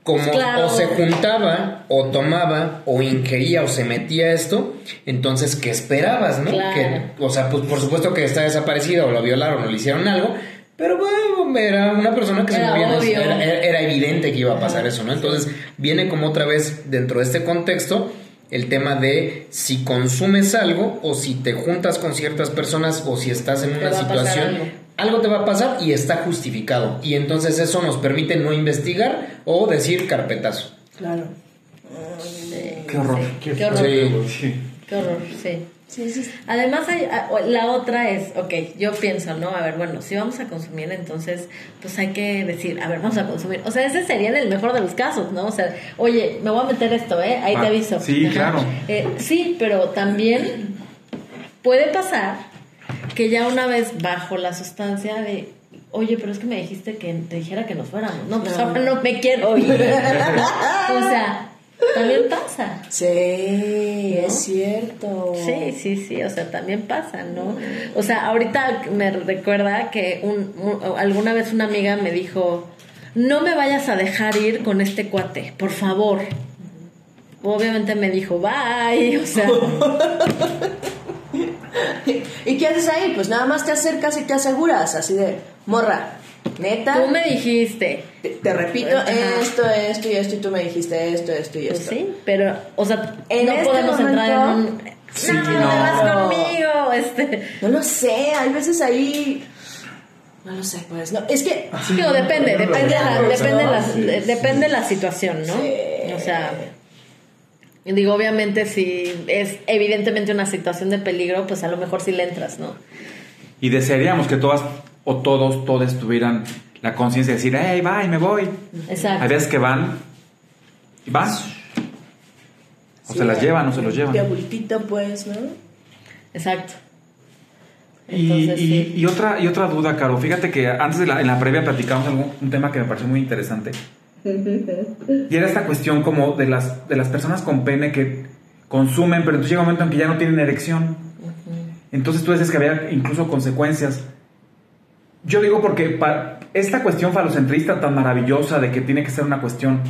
como Claro. o se juntaba, o tomaba, o ingería, o se metía esto, entonces, ¿qué esperabas, no? Claro. Que, o sea, pues por supuesto que está desaparecida, o lo violaron, o le hicieron algo, pero bueno, era una persona que se movía, obvio. era, evidente que iba a pasar eso, ¿no? Entonces, viene como otra vez dentro de este contexto el tema de si consumes algo o si te juntas con ciertas personas o si estás en una situación, algo. te va a pasar y está justificado. Y entonces eso nos permite no investigar o decir carpetazo. Claro. Qué horror. Sí, qué horror. Sí. Qué horror, sí. Sí, sí. Además, hay, a- o- la otra es, ok, yo pienso, ¿no? A ver, bueno, si vamos a consumir, entonces, pues hay que decir, a ver, vamos a consumir. O sea, ese sería en el mejor de los casos, ¿no? O sea, oye, me voy a meter esto, ¿eh? Ahí te Ah, aviso. sí, claro. Eh, sí, pero también puede pasar que ya una vez bajo la sustancia de, oye, pero es que me dijiste que te dijera que nos fuéramos. No, pues No. ahora no me quiero ir. o sea, también pasa. Sí, es cierto. Sí, sí, sí, o sea, también pasa, ¿no? O sea, ahorita me recuerda que un, un- alguna vez una amiga me dijo, no me vayas a dejar ir con este cuate, por favor. Obviamente me dijo, bye, o sea, ¿Y qué haces ahí? Pues nada más te acercas y te aseguras, así de, morra, neta, tú me dijiste. te, te repito Ajá. esto, esto y esto, y tú me dijiste esto, esto y Pues esto. sí, pero, o sea, En no este podemos entrar en un... Sí, no, no. te vas conmigo, este... No lo sé, hay veces ahí... No lo sé, pues, no, es que... Depende, no depende, la, depende, la, sí, de- sí. depende la situación, ¿no? Sí. O sea, digo, obviamente si es evidentemente una situación de peligro, pues a lo mejor sí le entras, ¿no? Y desearíamos que todas o todos, todos tuvieran la conciencia de decir, hey, bye, me voy. Exacto. Hay veces que van y van. O se las llevan o se los llevan. De abultito, pues, ¿no? Exacto. Y, Entonces, y- sí. y otra, y otra duda, Caro. Fíjate que antes de la, en la previa platicamos algún- un tema que me pareció muy interesante. Y era esta cuestión como de las, de las personas con pene que consumen, pero entonces llega un momento en que ya no tienen erección. Entonces tú dices que había incluso consecuencias. Yo digo porque esta cuestión falocentrista tan maravillosa de que tiene que ser una cuestión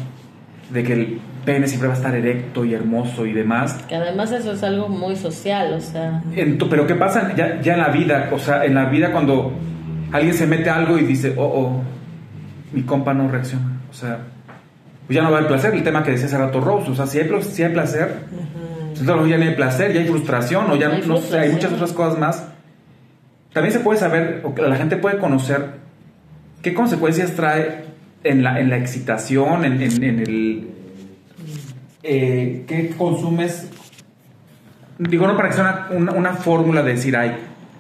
de que el pene siempre va a estar erecto y hermoso y demás, Que además eso es algo muy social, o sea, pero ¿qué pasa ya, ya en la vida? O sea, en la vida cuando alguien se mete algo y dice, oh, oh, mi compa no reacciona. O sea, pues ya no va a haber placer. El tema que decía hace rato Rose. O sea, si hay, si hay placer, pues entonces ya no hay placer, ya hay frustración o ya No hay no, sé, hay muchas otras cosas más. También se puede saber, o que la gente puede conocer qué consecuencias trae en la, en la excitación, en, en- en el... eh, ¿Qué consumes Digo, no para que sea una, una- una fórmula de decir, ay,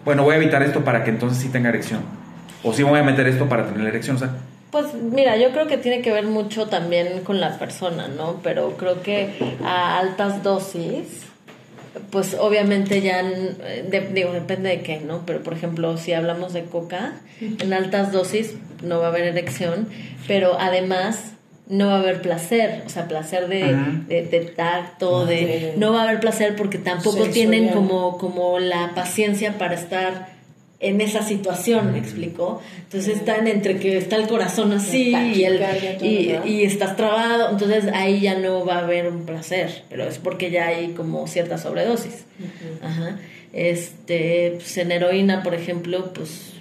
bueno, voy a evitar esto para que entonces sí tenga erección. O sí voy a meter esto para tener la erección. O sea, Pues mira, yo creo que tiene que ver mucho también con la persona, ¿no? Pero creo que a altas dosis, pues obviamente ya, eh, de- digo, depende de qué, ¿no? Pero por ejemplo, si hablamos de coca, en altas dosis no va a haber erección, pero además no va a haber placer, o sea, placer de, de, de tacto, de... de- No va a haber placer porque tampoco Sexual. tienen como, como la paciencia para estar en esa situación, ¿me explico? Entonces están entre que está el corazón así y, el, y, estás trabado, entonces ahí ya no va a haber un placer, pero es porque ya hay como cierta sobredosis. Ajá. Este, pues en heroína, por ejemplo, pues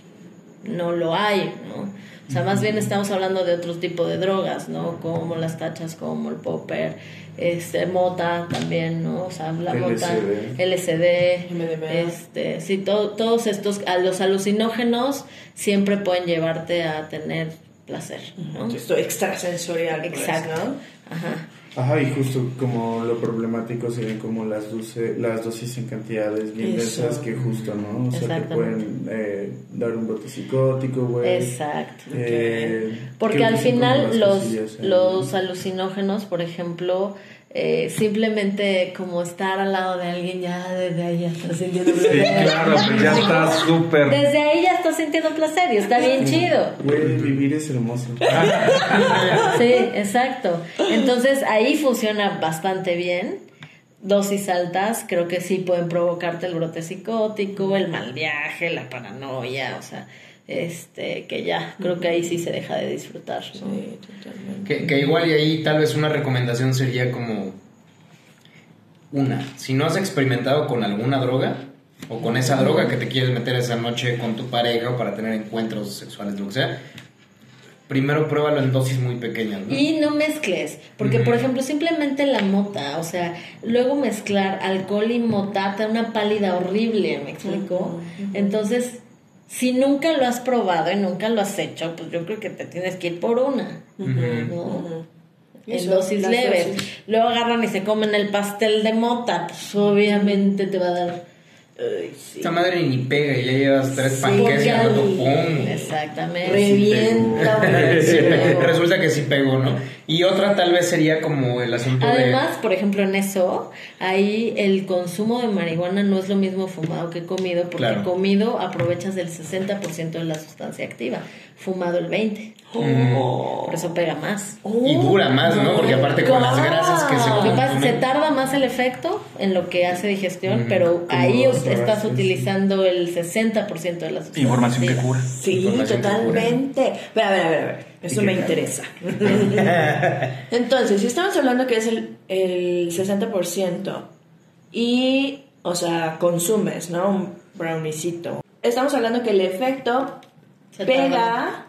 no lo hay, ¿no? O sea, más bien estamos hablando de otro tipo de drogas, ¿no? Como las tachas, como el popper, este, mota también, ¿no? O sea, la mota, LSD. MDMA. este, sí, to- todos estos, a los alucinógenos siempre pueden llevarte a tener placer, ¿no? Esto extrasensorial, pues, Exacto. ¿no? Ajá. Ajá, y justo como lo problemático serían como las, doce- las dosis en cantidades bien densas que justo, ¿no? O sea, te pueden eh, dar un brote psicótico, güey. Exacto. Eh, Porque al final los, ¿eh? los alucinógenos, por ejemplo, eh, simplemente como estar al lado de alguien ya desde ahí ya estás sintiendo sí, placer. claro, pues ya está súper. Desde ahí ya estás sintiendo placer y está bien chido. Güey, vivir es hermoso. Sí, exacto. Entonces ahí funciona bastante bien. Dosis altas creo que sí pueden provocarte el brote psicótico, el mal viaje, la paranoia, o sea, este, que ya creo que ahí sí se deja de disfrutar. ¿no? Sí, totalmente. Que, que igual y ahí tal vez una recomendación sería como una, si no has experimentado con alguna droga o con esa droga que te quieres meter esa noche con tu pareja o para tener encuentros sexuales, lo que sea, primero pruébalo en dosis muy pequeñas, ¿no? Y no mezcles, porque por ejemplo simplemente la mota, o sea, luego mezclar alcohol y mota te da una pálida horrible, ¿me explico? Entonces, si nunca lo has probado y nunca lo has hecho, pues yo creo que te tienes que ir por una. En Eso, dosis leves. dosis. Luego agarran y se comen el pastel de mota, pues obviamente te va a dar... Ay, sí. Esta madre ni pega y ya llevas tres Sí, panqueques y al. Exactamente. Revienta. Sí, Resulta que sí pegó, ¿no? Y otra tal vez sería como el asunto Además, por ejemplo, en eso, ahí el consumo de marihuana no es lo mismo fumado que comido, porque Claro. comido aprovechas el 60% de la sustancia activa, fumado el 20%. Oh. Por eso pega más. Y dura más, ¿no? Porque aparte con las grasas que se Lo que pasa es que se consumen... tarda más el efecto en lo que hace digestión, pero ahí estás utilizando el 60% de la sustancia Información que cura. Sí, totalmente. Pero a ver, a ver, a ver. Eso ¿Y me interesa. Entonces, si estamos hablando que es el, el 60% y, o sea, consumes, ¿no? Un browniecito. Estamos hablando que el efecto Se pega,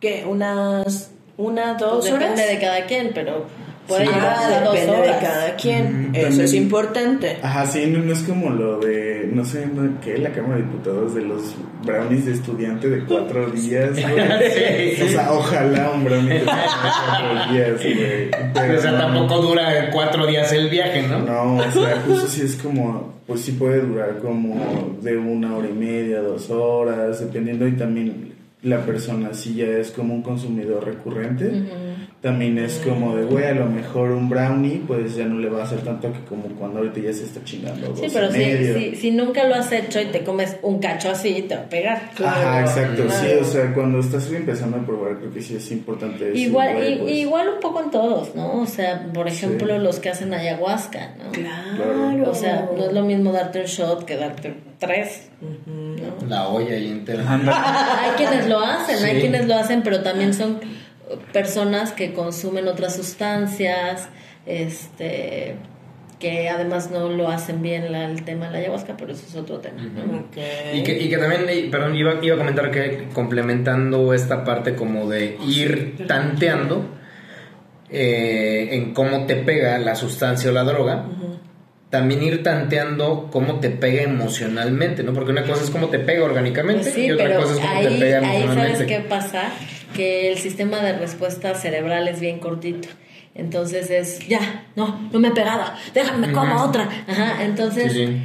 que unas, una, dos Pues Depende horas. de cada quien, pero puede Ah, llegar a dos depende horas. de cada quien. Ujú. Eso es También- importante. Ajá, sí, no, no es como lo de, no sé, ¿no? ¿qué? La Cámara de Diputados de los brownies de estudiante de cuatro días, güey. Sí. O sea, ojalá un brownie de cuatro días, güey. Pero O sea, no. tampoco dura cuatro días el viaje, ¿no? No, o sea, justo sí es como, pues sí puede durar como de una hora y media, dos horas, dependiendo y también la persona si ya es como un consumidor recurrente. También es como de, güey, a lo mejor un brownie, pues ya no le va a hacer tanto que como cuando ahorita ya se está chingando. Sí, pero y si, medio. si, si nunca lo has hecho y te comes un cacho así, te va a pegar. Ajá, exacto, Claro. sí, o sea, cuando estás empezando a probar, creo que sí es importante decir, Igual, güey, pues, igual un poco en todos, ¿no? O sea, por ejemplo, Sí. los que hacen ayahuasca, ¿no? Claro. O sea, no es lo mismo darte un shot que darte tres. ¿no? La olla ahí entera. Hay quienes lo hacen, hay Sí. quienes lo hacen, pero también son personas que consumen otras sustancias, este que además no lo hacen bien la- el tema de la ayahuasca, pero eso es otro tema. ¿no? Y que, y que también, perdón, iba, iba a comentar que complementando esta parte como de ir tanteando eh, en cómo te pega la sustancia o la droga, también ir tanteando cómo te pega emocionalmente, ¿no? Porque una cosa es cómo te pega orgánicamente Pues sí, y otra cosa es cómo te ahí, pega ahí emocionalmente. sabes qué pasa, que el sistema de respuesta cerebral es bien cortito. Entonces es, ya, no, no me he pegado, déjame como otra. Ajá, entonces Sí, sí.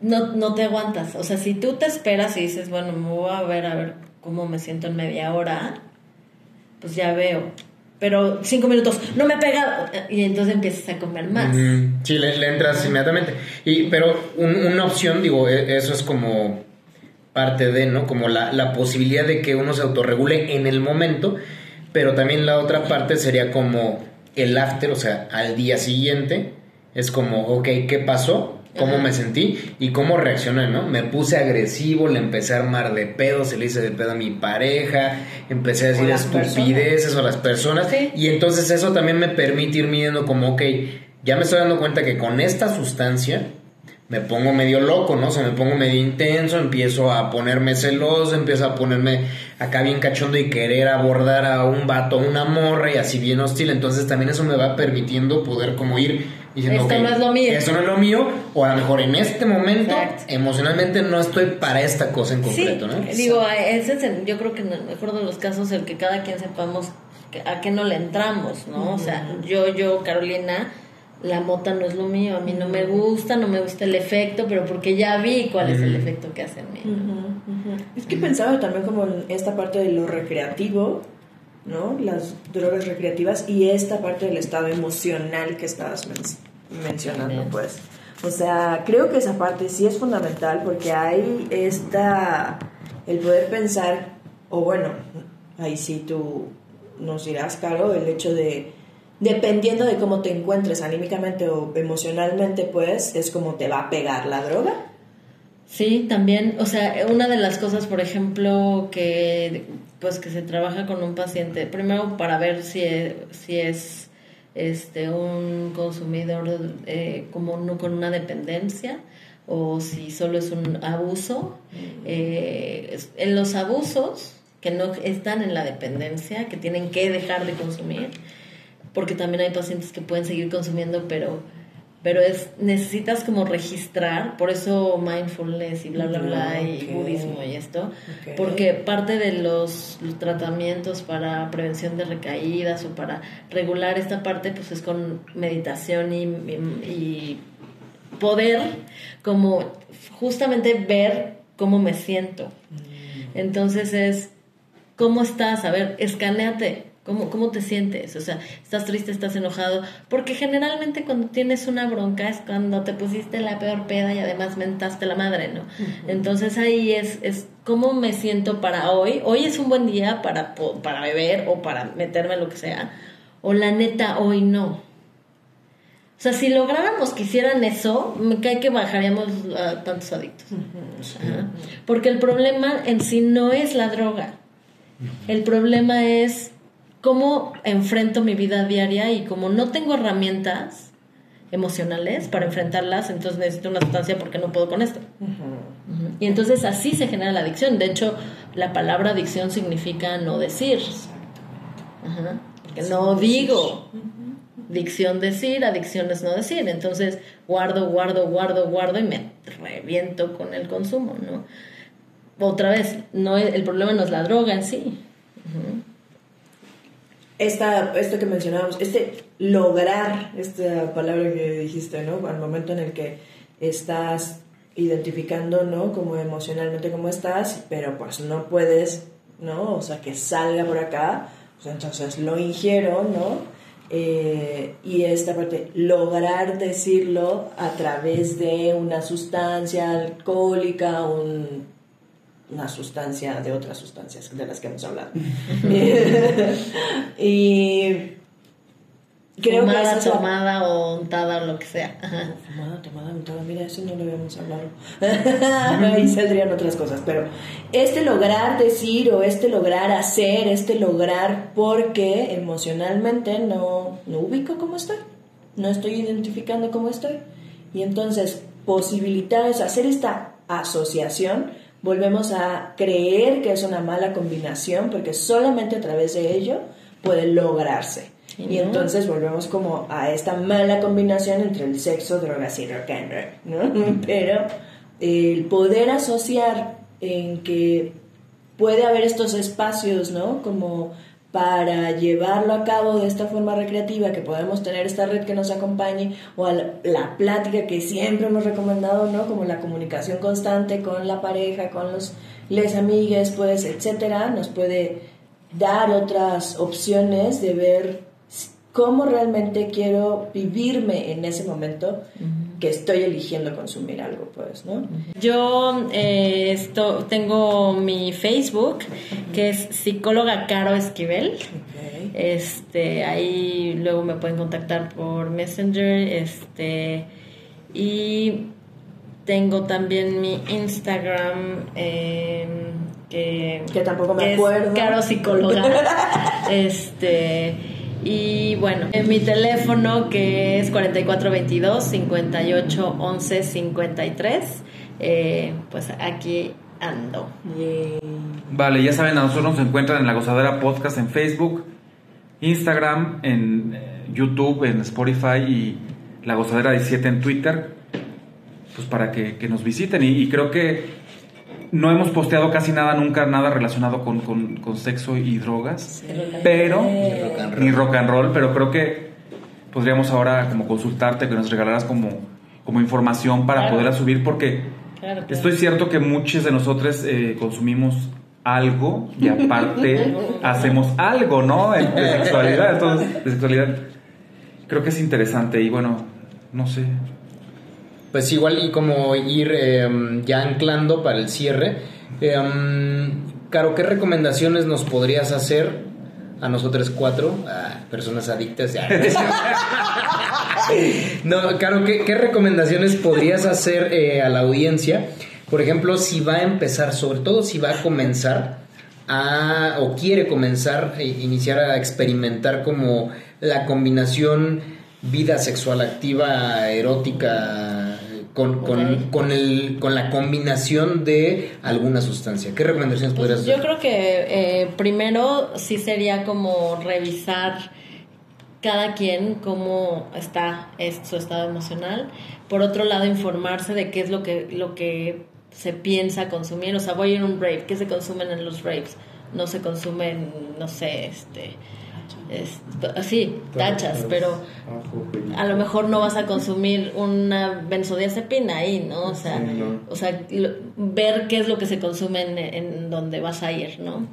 No, no te aguantas. O sea, si tú te esperas y dices, bueno, me voy a ver a ver cómo me siento en media hora, pues ya veo. Pero cinco minutos, no me he pegado. Y entonces empiezas a comer más. Sí, le, le entras inmediatamente. Y, pero un- una opción, digo, e- eso es como parte de, ¿no? Como la, la posibilidad de que uno se autorregule en el momento, pero también la otra parte sería como el after, o sea, al día siguiente, es como, ok, ¿qué pasó? ¿Cómo Ajá. me sentí? ¿Y cómo reaccioné, no? Me puse agresivo, le empecé a armar de pedo, se le hice de pedo a mi pareja, empecé a decir estupideces o las personas, Sí. y entonces eso también me permite ir midiendo como, ok, ya me estoy dando cuenta que con esta sustancia me pongo medio loco, ¿no? O sea, me pongo medio intenso, empiezo a ponerme celoso, empiezo a ponerme acá bien cachondo y querer abordar a un vato, a una morra y así bien hostil. Entonces también eso me va permitiendo poder como ir diciendo, Esto ok, no es lo mío. Esto no es lo mío, o a lo mejor en este momento Exacto. emocionalmente no estoy para esta cosa en concreto, sí, ¿no? digo, ese es el- yo creo que en el mejor de los casos el que cada quien sepamos que- a qué no le entramos, ¿no? O sea, yo, yo, Carolina, la mota no es lo mío, a mí no me gusta, no me gusta el efecto, pero porque ya vi cuál es el efecto que hace en mí. ¿no? Es que pensaba también como en esta parte de lo recreativo, ¿no? Las drogas recreativas y esta parte del estado emocional que estabas men- mencionando, pues. O sea, creo que esa parte sí es fundamental porque hay esta, el poder pensar, o bueno, ahí sí tú nos dirás, Caro, el hecho de, dependiendo de cómo te encuentres anímicamente o emocionalmente, pues, es como te va a pegar la droga. Sí, también, o sea, una de las cosas, por ejemplo, que pues que se trabaja con un paciente, primero para ver si es, si es este un consumidor eh, como uno con una dependencia o si solo es un abuso. Eh, es- en los abusos que no están en la dependencia, que tienen que dejar de consumir, porque también hay pacientes que pueden seguir consumiendo, pero pero es necesitas como registrar, por eso mindfulness y bla bla bla y Ok. budismo y esto, porque parte de los tratamientos para prevención de recaídas o para regular esta parte pues es con meditación y, y- y poder como justamente ver cómo me siento. Entonces es ¿Cómo estás? A ver, escaneate. ¿Cómo, ¿Cómo te sientes? O sea, ¿estás triste? ¿Estás enojado? Porque generalmente cuando tienes una bronca es cuando te pusiste la peor peda y además mentaste la madre, ¿no? Entonces ahí es, es cómo me siento para hoy. Hoy es un buen día para, para beber o para meterme lo que sea. O la neta, hoy no. O sea, si lográramos que hicieran eso, me cae que bajaríamos a tantos adictos. Ajá. Porque el problema en sí no es la droga. El problema es cómo enfrento mi vida diaria y como no tengo herramientas emocionales para enfrentarlas, entonces necesito una sustancia porque no puedo con esto. Y entonces así se genera la adicción. De hecho, la palabra adicción significa no decir. Ajá. Porque no digo. Dicción decir, adicción es no decir. Entonces guardo, guardo, guardo, guardo y me reviento con el consumo, ¿no? Otra vez, no el problema no es la droga en sí. Esta, esto que mencionábamos, este lograr, esta palabra que dijiste, ¿no? Al momento en el que estás identificando, ¿no? Como emocionalmente cómo estás, pero pues no puedes ¿no? O sea, que salga por acá, entonces lo ingiero, ¿no? Eh, y esta parte, lograr decirlo a través de una sustancia alcohólica, un, una sustancia de otras sustancias de las que hemos hablado. y Creo Fumada, que tomada o untada o lo que sea. Fumada, tomada, untada, mira, eso no lo habíamos hablado. Ahí saldrían otras cosas, pero este lograr decir o este lograr hacer, este lograr porque emocionalmente no, no ubico cómo estoy, no estoy identificando cómo estoy. Y entonces posibilitar eso, hacer esta asociación, volvemos a creer que es una mala combinación porque solamente a través de ello puede lograrse. Y entonces volvemos como a esta mala combinación entre el sexo, drogas y rock and roll, ¿no? Pero el poder asociar en que puede haber estos espacios, ¿no? Como para llevarlo a cabo de esta forma recreativa, que podemos tener esta red que nos acompañe, o la, plática que siempre hemos recomendado, ¿no? Como la comunicación constante con la pareja, con los les amigues, pues, etcétera, nos puede dar otras opciones de ver cómo realmente quiero vivirme en ese momento que estoy eligiendo consumir algo, pues, ¿no? Yo eh, esto, tengo mi Facebook, que es psicóloga Caro Esquivel. Este, ahí luego me pueden contactar por Messenger, este, y tengo también mi Instagram, em, que, que tampoco me acuerdo. Caro Psicóloga. este y bueno, en mi teléfono que es 4422 58 11 53, pues aquí ando. Vale, ya saben, a nosotros nos encuentran en La Gozadera Podcast en Facebook, Instagram, en eh, YouTube, en Spotify y La Gozadera 17 en Twitter, pues para que, nos visiten. y creo que no hemos posteado casi nada nunca, nada relacionado con, sexo y drogas, pero ni rock, and roll, pero creo que podríamos ahora como consultarte, que nos regalaras como, como información para poderla subir, porque estoy cierto que muchos de nosotros eh, consumimos algo y aparte hacemos algo, ¿no? De sexualidad, entonces, de sexualidad. Creo que es interesante y bueno, no sé, pues igual y como ir em, ya anclando para el cierre. Eh, Caro, ¿qué recomendaciones nos podrías hacer a nosotros cuatro, personas adictas? no, Caro, ¿qué, recomendaciones podrías hacer eh, a la audiencia? Por ejemplo, si va a empezar, sobre todo si va a comenzar a, o quiere comenzar, e iniciar a experimentar como la combinación vida sexual activa, erótica, con, con, con, el, con la combinación de alguna sustancia. ¿Qué recomendaciones pues podrías hacer? Yo creo que eh, primero sí sería como revisar cada quien cómo está su estado emocional. Por otro lado, informarse de qué es lo que, lo que se piensa consumir. O sea, voy a ir a un rave. ¿Qué se consumen en los raves? No se consumen, no sé, este así, tachas, pero a lo mejor no vas a consumir una benzodiazepina ahí, ¿no? O sea, o sea ver qué es lo que se consume en, donde vas a ir, ¿no?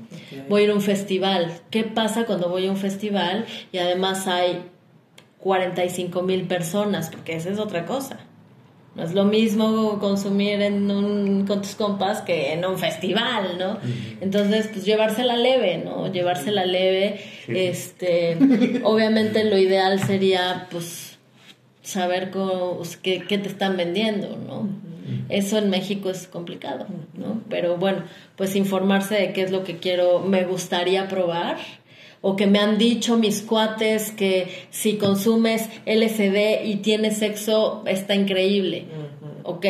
Voy a ir a un festival. ¿Qué pasa cuando voy a un festival y además hay 45 mil personas? Porque esa es otra cosa. No es lo mismo consumir en un, con tus compas que en un festival, ¿no? Entonces, pues llevársela leve, ¿no? Llevársela leve. Este, obviamente lo ideal sería, pues, saber cómo, pues, qué, qué te están vendiendo, ¿no? Eso en México es complicado, ¿no? Pero bueno, pues informarse de qué es lo que quiero, me gustaría probar o que me han dicho mis cuates que si consumes LSD y tienes sexo está increíble. Ok,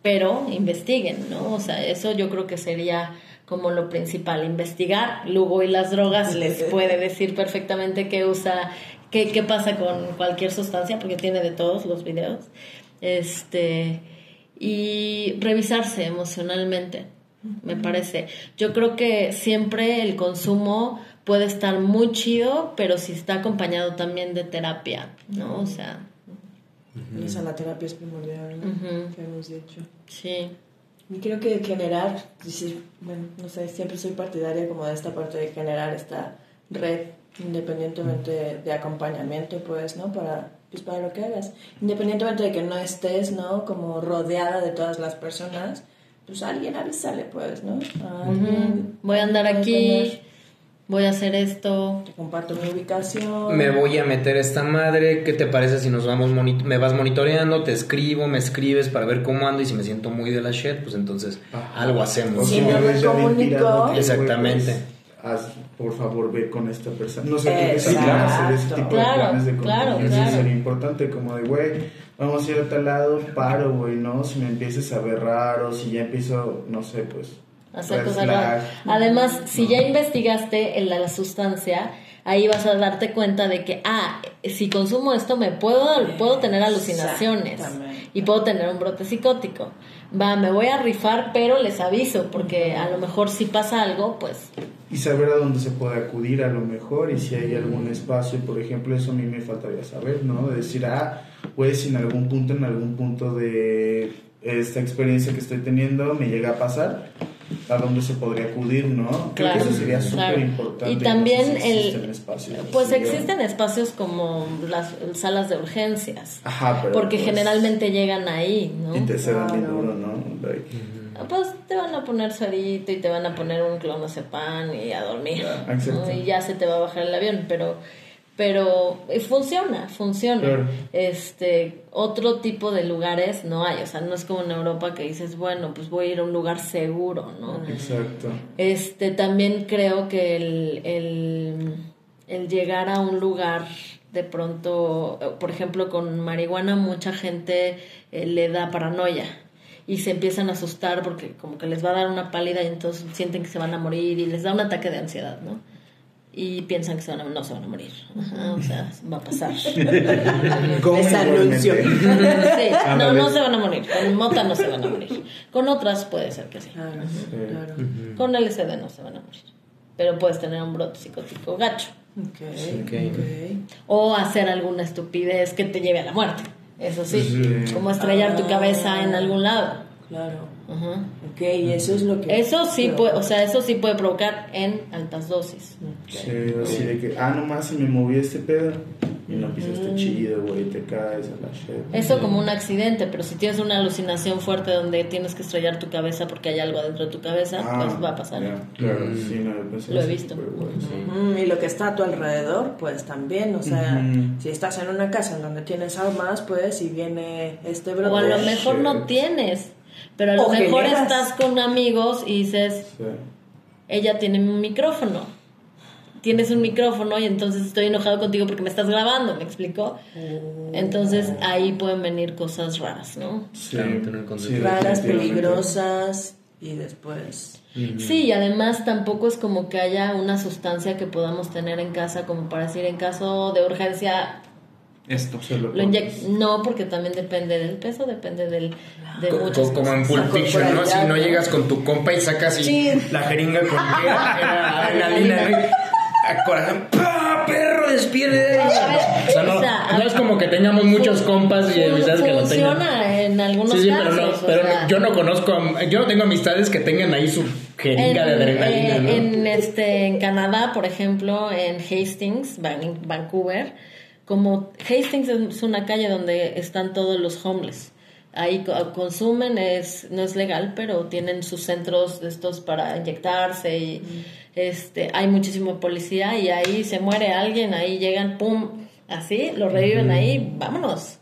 pero investiguen, ¿no? O sea, eso yo creo que sería como lo principal, investigar. Luego y las drogas les puede decir perfectamente qué usa, qué, qué pasa con cualquier sustancia, porque tiene de todos los videos. Este, y revisarse emocionalmente, me parece. Yo creo que siempre el consumo puede estar muy chido, pero si está acompañado también de terapia, ¿no? O sea... Esa la terapia es primordial, que hemos dicho. Sí. Y creo que generar, dices, bueno, no sé, siempre soy partidaria como de esta parte de generar esta red independientemente de acompañamiento, pues, ¿no? Para, pues, para lo que hagas. Independientemente de que no estés, ¿no? Como rodeada de todas las personas, pues alguien avísale, pues, ¿no? A alguien Voy a andar aquí, tener- voy a hacer esto. te comparto mi ubicación. Me voy a meter esta madre, ¿qué te parece si nos vamos me vas monitoreando, te escribo, me escribes para ver cómo ando y si me siento muy de la shit, pues entonces Ajá. algo hacemos. Sí, si no me me ves ya bien comunico. tirado, que, Exactamente. pues, haz, por favor, ve con esta persona. No sé, sí, Exacto. hacer ese tipo Claro, de planes de claro, claro. sería importante, como de, güey, vamos a ir a tal lado, paro, güey, ¿no? Si me empieces a ver raro, si ya empiezo, no sé, pues... hacer red cosas. Además, si ya investigaste en la, sustancia, ahí vas a darte cuenta de que, ah, si consumo esto me puedo, puedo tener alucinaciones y puedo tener un brote psicótico. Va, me voy a rifar, pero les aviso, porque a lo mejor si pasa algo, pues y saber a dónde se puede acudir a lo mejor y si hay algún espacio, por ejemplo, eso a mí me faltaría saber, ¿no? De decir, ah, pues si en algún punto, en algún punto de esta experiencia que estoy teniendo me llega a pasar, a dónde se podría acudir, ¿no? Creo Claro, que eso sería súper claro. importante. Y también el- existen espacios Pues existen espacios como las salas de urgencias, Ajá, pero porque pues, generalmente llegan ahí, ¿no? Y te se dan bien Claro. duro, ¿no? Like, Pues te van a poner suerito y te van a poner un clonazepam y a dormir. Y ya se te va a bajar el avión, pero pero eh, funciona, funciona. Claro. Este, otro tipo de lugares no hay, o sea, no es como en Europa que dices, bueno, pues voy a ir a un lugar seguro, ¿no? Exacto. Este, también creo que el, el, el llegar a un lugar de pronto, por ejemplo, con marihuana mucha gente eh, le da paranoia y se empiezan a asustar porque como que les va a dar una pálida y entonces sienten que se van a morir y les da un ataque de ansiedad, ¿no? Y piensan que se van a- no se van a morir. Ajá, o sea, va a pasar. ¿Cómo Les anuncio. Sí, no, no se van a morir. Con mota no se van a morir. Con otras puede ser que sí. Claro, claro. Con LSD no se van a morir. Pero puedes tener un brote psicótico gacho. Ok, Ok. ok. O hacer alguna estupidez que te lleve a la muerte. Eso sí. Sí. Como estrellar tu Ah. cabeza en algún lado. Claro. Ajá. Ok, y eso es lo que... Eso sí puede, o sea, eso sí puede provocar en altas dosis. Sí, así de que, ah, nomás se me movió este pedo y no pisaste chido, güey, te caes a la shit. Eso como un accidente, pero si tienes una alucinación fuerte donde tienes que estrellar tu cabeza porque hay algo adentro de tu cabeza, Ah, pues va a pasar. claro, sí, no, lo he visto. pero bueno, sí. Mm, y lo que está a tu alrededor, pues también, o sea, si estás en una casa en donde tienes armas, pues si viene este brote... O a lo mejor no tienes, pero a lo O mejor generas. estás con amigos y dices, Sí. ella tiene un micrófono. Tienes un micrófono y entonces estoy enojado contigo porque me estás grabando, ¿me explico? Entonces ahí pueden venir cosas raras, ¿no? Sí, Claro, tener conciencia. sí, raras, peligrosas y después... Sí, y además tampoco es como que haya una sustancia que podamos tener en casa como para decir en caso de urgencia Esto. Lo No, porque también depende del peso, depende del, de Co- muchas como en cosas. Pulp Fiction, ¿no? Si no llegas con tu compa y sacas y Sí. la jeringa con que era, adrenalina, ¿no? A corazón, ¡pah! ¡Perro, despierte! O sea, no, O no es como que tengamos muchos compas y amistades que lo tengan. Funciona en algunos Sí, sí, casos. pero, no, o pero sea, yo no conozco, yo no tengo amistades que tengan ahí su jeringa de adrenalina, eh, ¿no? en, este, en Canadá, por ejemplo, en Hastings, Van- en Vancouver, como Hastings es una calle donde están todos los homeless. Ahí co- consumen, es, no es legal, pero tienen sus centros de estos para inyectarse y este, hay muchísimo policía y ahí se muere alguien, ahí llegan, pum, así, lo reviven ahí, vámonos.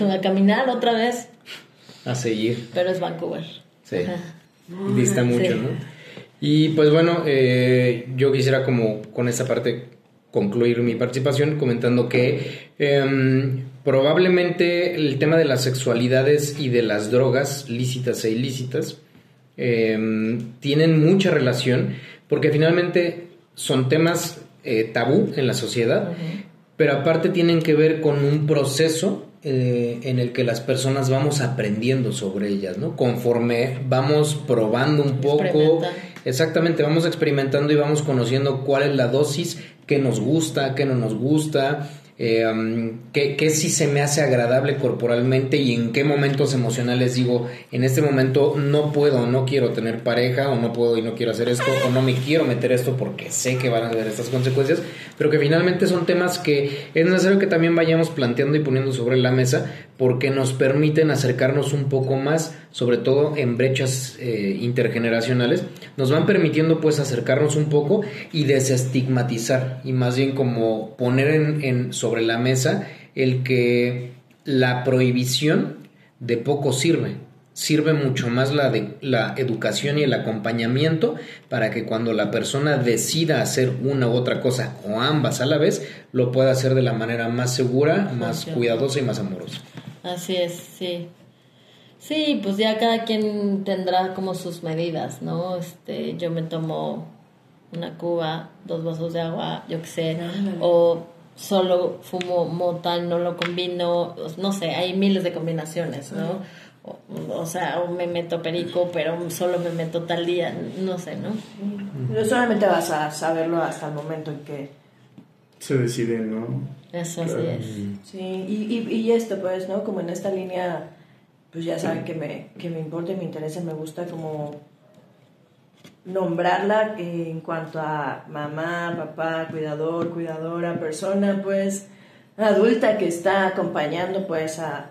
A caminar otra vez, A seguir. pero es Vancouver. Sí. Ajá. Dista mucho, Sí. ¿no? Y pues bueno, eh, yo quisiera como con esta parte concluir mi participación comentando que em, probablemente el tema de las sexualidades y de las drogas lícitas e ilícitas em, tienen mucha relación porque finalmente son temas eh, tabú en la sociedad, pero aparte tienen que ver con un proceso eh, en el que las personas vamos aprendiendo sobre ellas, ¿no? Conforme vamos probando un poco. Exactamente, vamos experimentando y vamos conociendo cuál es la dosis que nos gusta, que no nos gusta, eh, um, qué, sí se me hace agradable corporalmente y en qué momentos emocionales digo, en este momento no puedo, no quiero tener pareja o no puedo y no quiero hacer esto o no me quiero meter esto porque sé que van a haber estas consecuencias, pero que finalmente son temas que es necesario que también vayamos planteando y poniendo sobre la mesa porque nos permiten acercarnos un poco más, sobre todo en brechas eh, intergeneracionales, nos van permitiendo pues acercarnos un poco y desestigmatizar y más bien como poner en, en la mesa el que la prohibición de poco sirve. Sirve mucho más la, de, la educación y el acompañamiento para que cuando la persona decida hacer una u otra cosa o ambas a la vez, lo pueda hacer de la manera más segura, más cuidadosa y más amorosa. Así es, sí. Sí, pues ya cada quien tendrá como sus medidas, ¿no? Este, yo me tomo una cuba, dos vasos de agua, yo qué sé, o solo fumo mota no lo combino, no sé, hay miles de combinaciones, ¿no? O, o sea, o me meto perico, pero solo me meto tal día, no sé, ¿no? No solamente vas a saberlo hasta el momento en que Se decide, ¿no? Eso así Claro. es. Sí, y, y, y esto pues, ¿no? Como en esta línea, pues ya saben que me, que me importa y me interesa, me gusta como nombrarla en cuanto a mamá, papá, cuidador, cuidadora, persona pues adulta que está acompañando pues a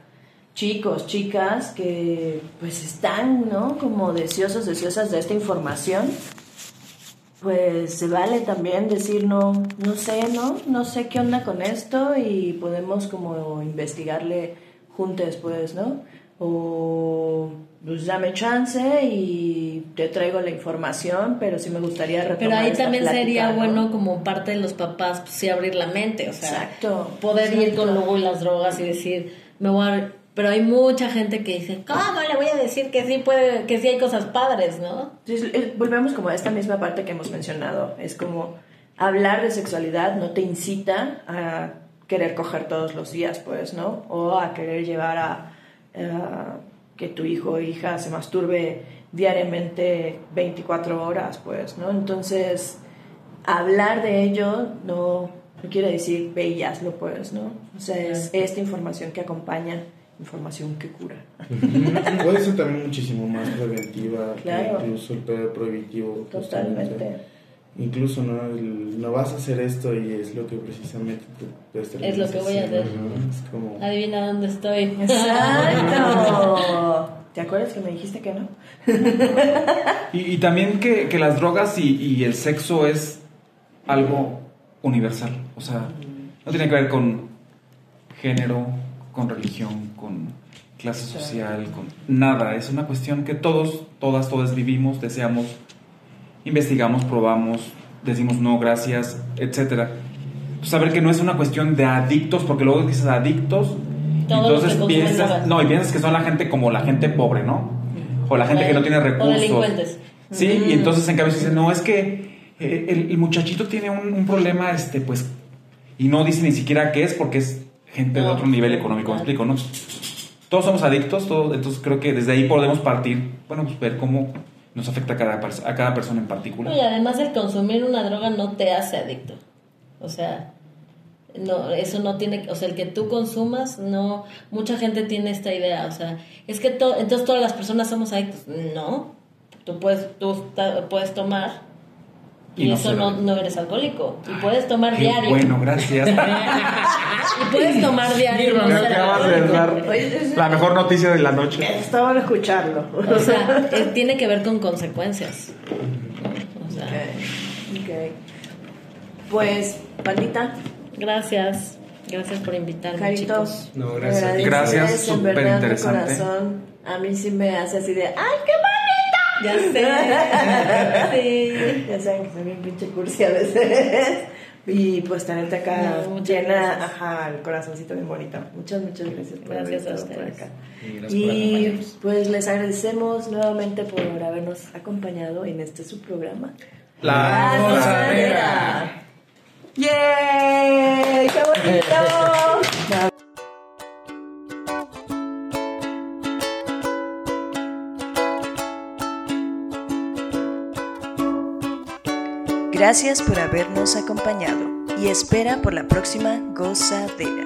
chicos, chicas que pues están, ¿no? Como deseosos, deseosas de esta información pues se vale también decir no, no sé, ¿no? No sé qué onda con esto y podemos como investigarle juntos, pues, ¿no? O pues dame chance y te traigo la información, pero sí me gustaría retomar Pero ahí esta también plática, sería ¿no? bueno como parte de los papás, pues sí abrir la mente, o sea, Exacto, poder ir con luego y las drogas y decir, me voy a... Pero hay mucha gente que dice, ¿cómo le voy a decir que sí puede, que sí hay cosas padres, ¿no? Entonces, eh, volvemos como a esta misma parte que hemos mencionado. Es como hablar de sexualidad no te incita a querer coger todos los días, pues, ¿no? O a querer llevar a, a que tu hijo o hija se masturbe diariamente 24 horas, pues, ¿no? Entonces, hablar de ello no, no quiere decir ve y hazlo, pues, ¿no? O sea, es esta información que acompaña, información que cura. Puede ser también muchísimo más preventiva Claro. que incluso el pedo prohibitivo. Totalmente. justamente. Incluso no, El- no vas a hacer esto y es lo que precisamente te, te Es lo que voy a hacer. ¿no? Es como... Adivina dónde estoy. Exacto. ¿Te acuerdas que me dijiste que no? Y, y también que, que las drogas y, y el sexo es algo universal. O sea, no tiene que ver con género, con religión, con clase social, con nada. Es una cuestión que todos, todas, todas vivimos, deseamos, investigamos, probamos, decimos no, gracias, etcétera. Saber que no es una cuestión de adictos, porque luego dices adictos, que entonces piensas, no, y piensas que son la gente como la gente pobre, ¿no? O la gente que no tiene O recursos. delincuentes. Sí, y entonces en cambio se dice, no, es que eh, el, el muchachito tiene un, un problema, este, pues, y no dice ni siquiera qué es porque es gente de otro nivel económico, ¿me explico? ¿no? Todos somos adictos, todos, entonces creo que desde ahí podemos partir, bueno, pues ver cómo nos afecta a cada, a cada persona en particular. Y además el consumir una droga no te hace adicto. O sea, no, eso no tiene, o sea, el que tú consumas, no, mucha gente tiene esta idea, o sea, es que to- entonces todas las personas somos adictos. No, tú puedes, tú puedes tomar y, Y no eso no, no eres alcohólico. Y puedes tomar Qué diario. bueno, gracias. Y puedes tomar diario. Me acabas de dar la mejor noticia de la noche. Está bueno escucharlo. O sea, eh, tiene que ver con consecuencias. O sea, Ok, ok. Pues, Pandita, gracias. Gracias por invitarme, Caritos. chicos. No, gracias. Gracias, súper interesante. corazón. A mí sí me hace así de, ¡ay, qué Ya sé. Sí. Ya saben que soy bien pinche cursi a veces. Y pues tenerte acá No, llena, gracias. ajá, el corazoncito bien bonito. Muchas, muchas gracias por Gracias haber a estado por ustedes. acá. Y pues les agradecemos nuevamente por habernos acompañado en este su programa. La gozadera. ¡Yay! ¡Qué bonito! Gracias por habernos acompañado y espera por la próxima gozadera.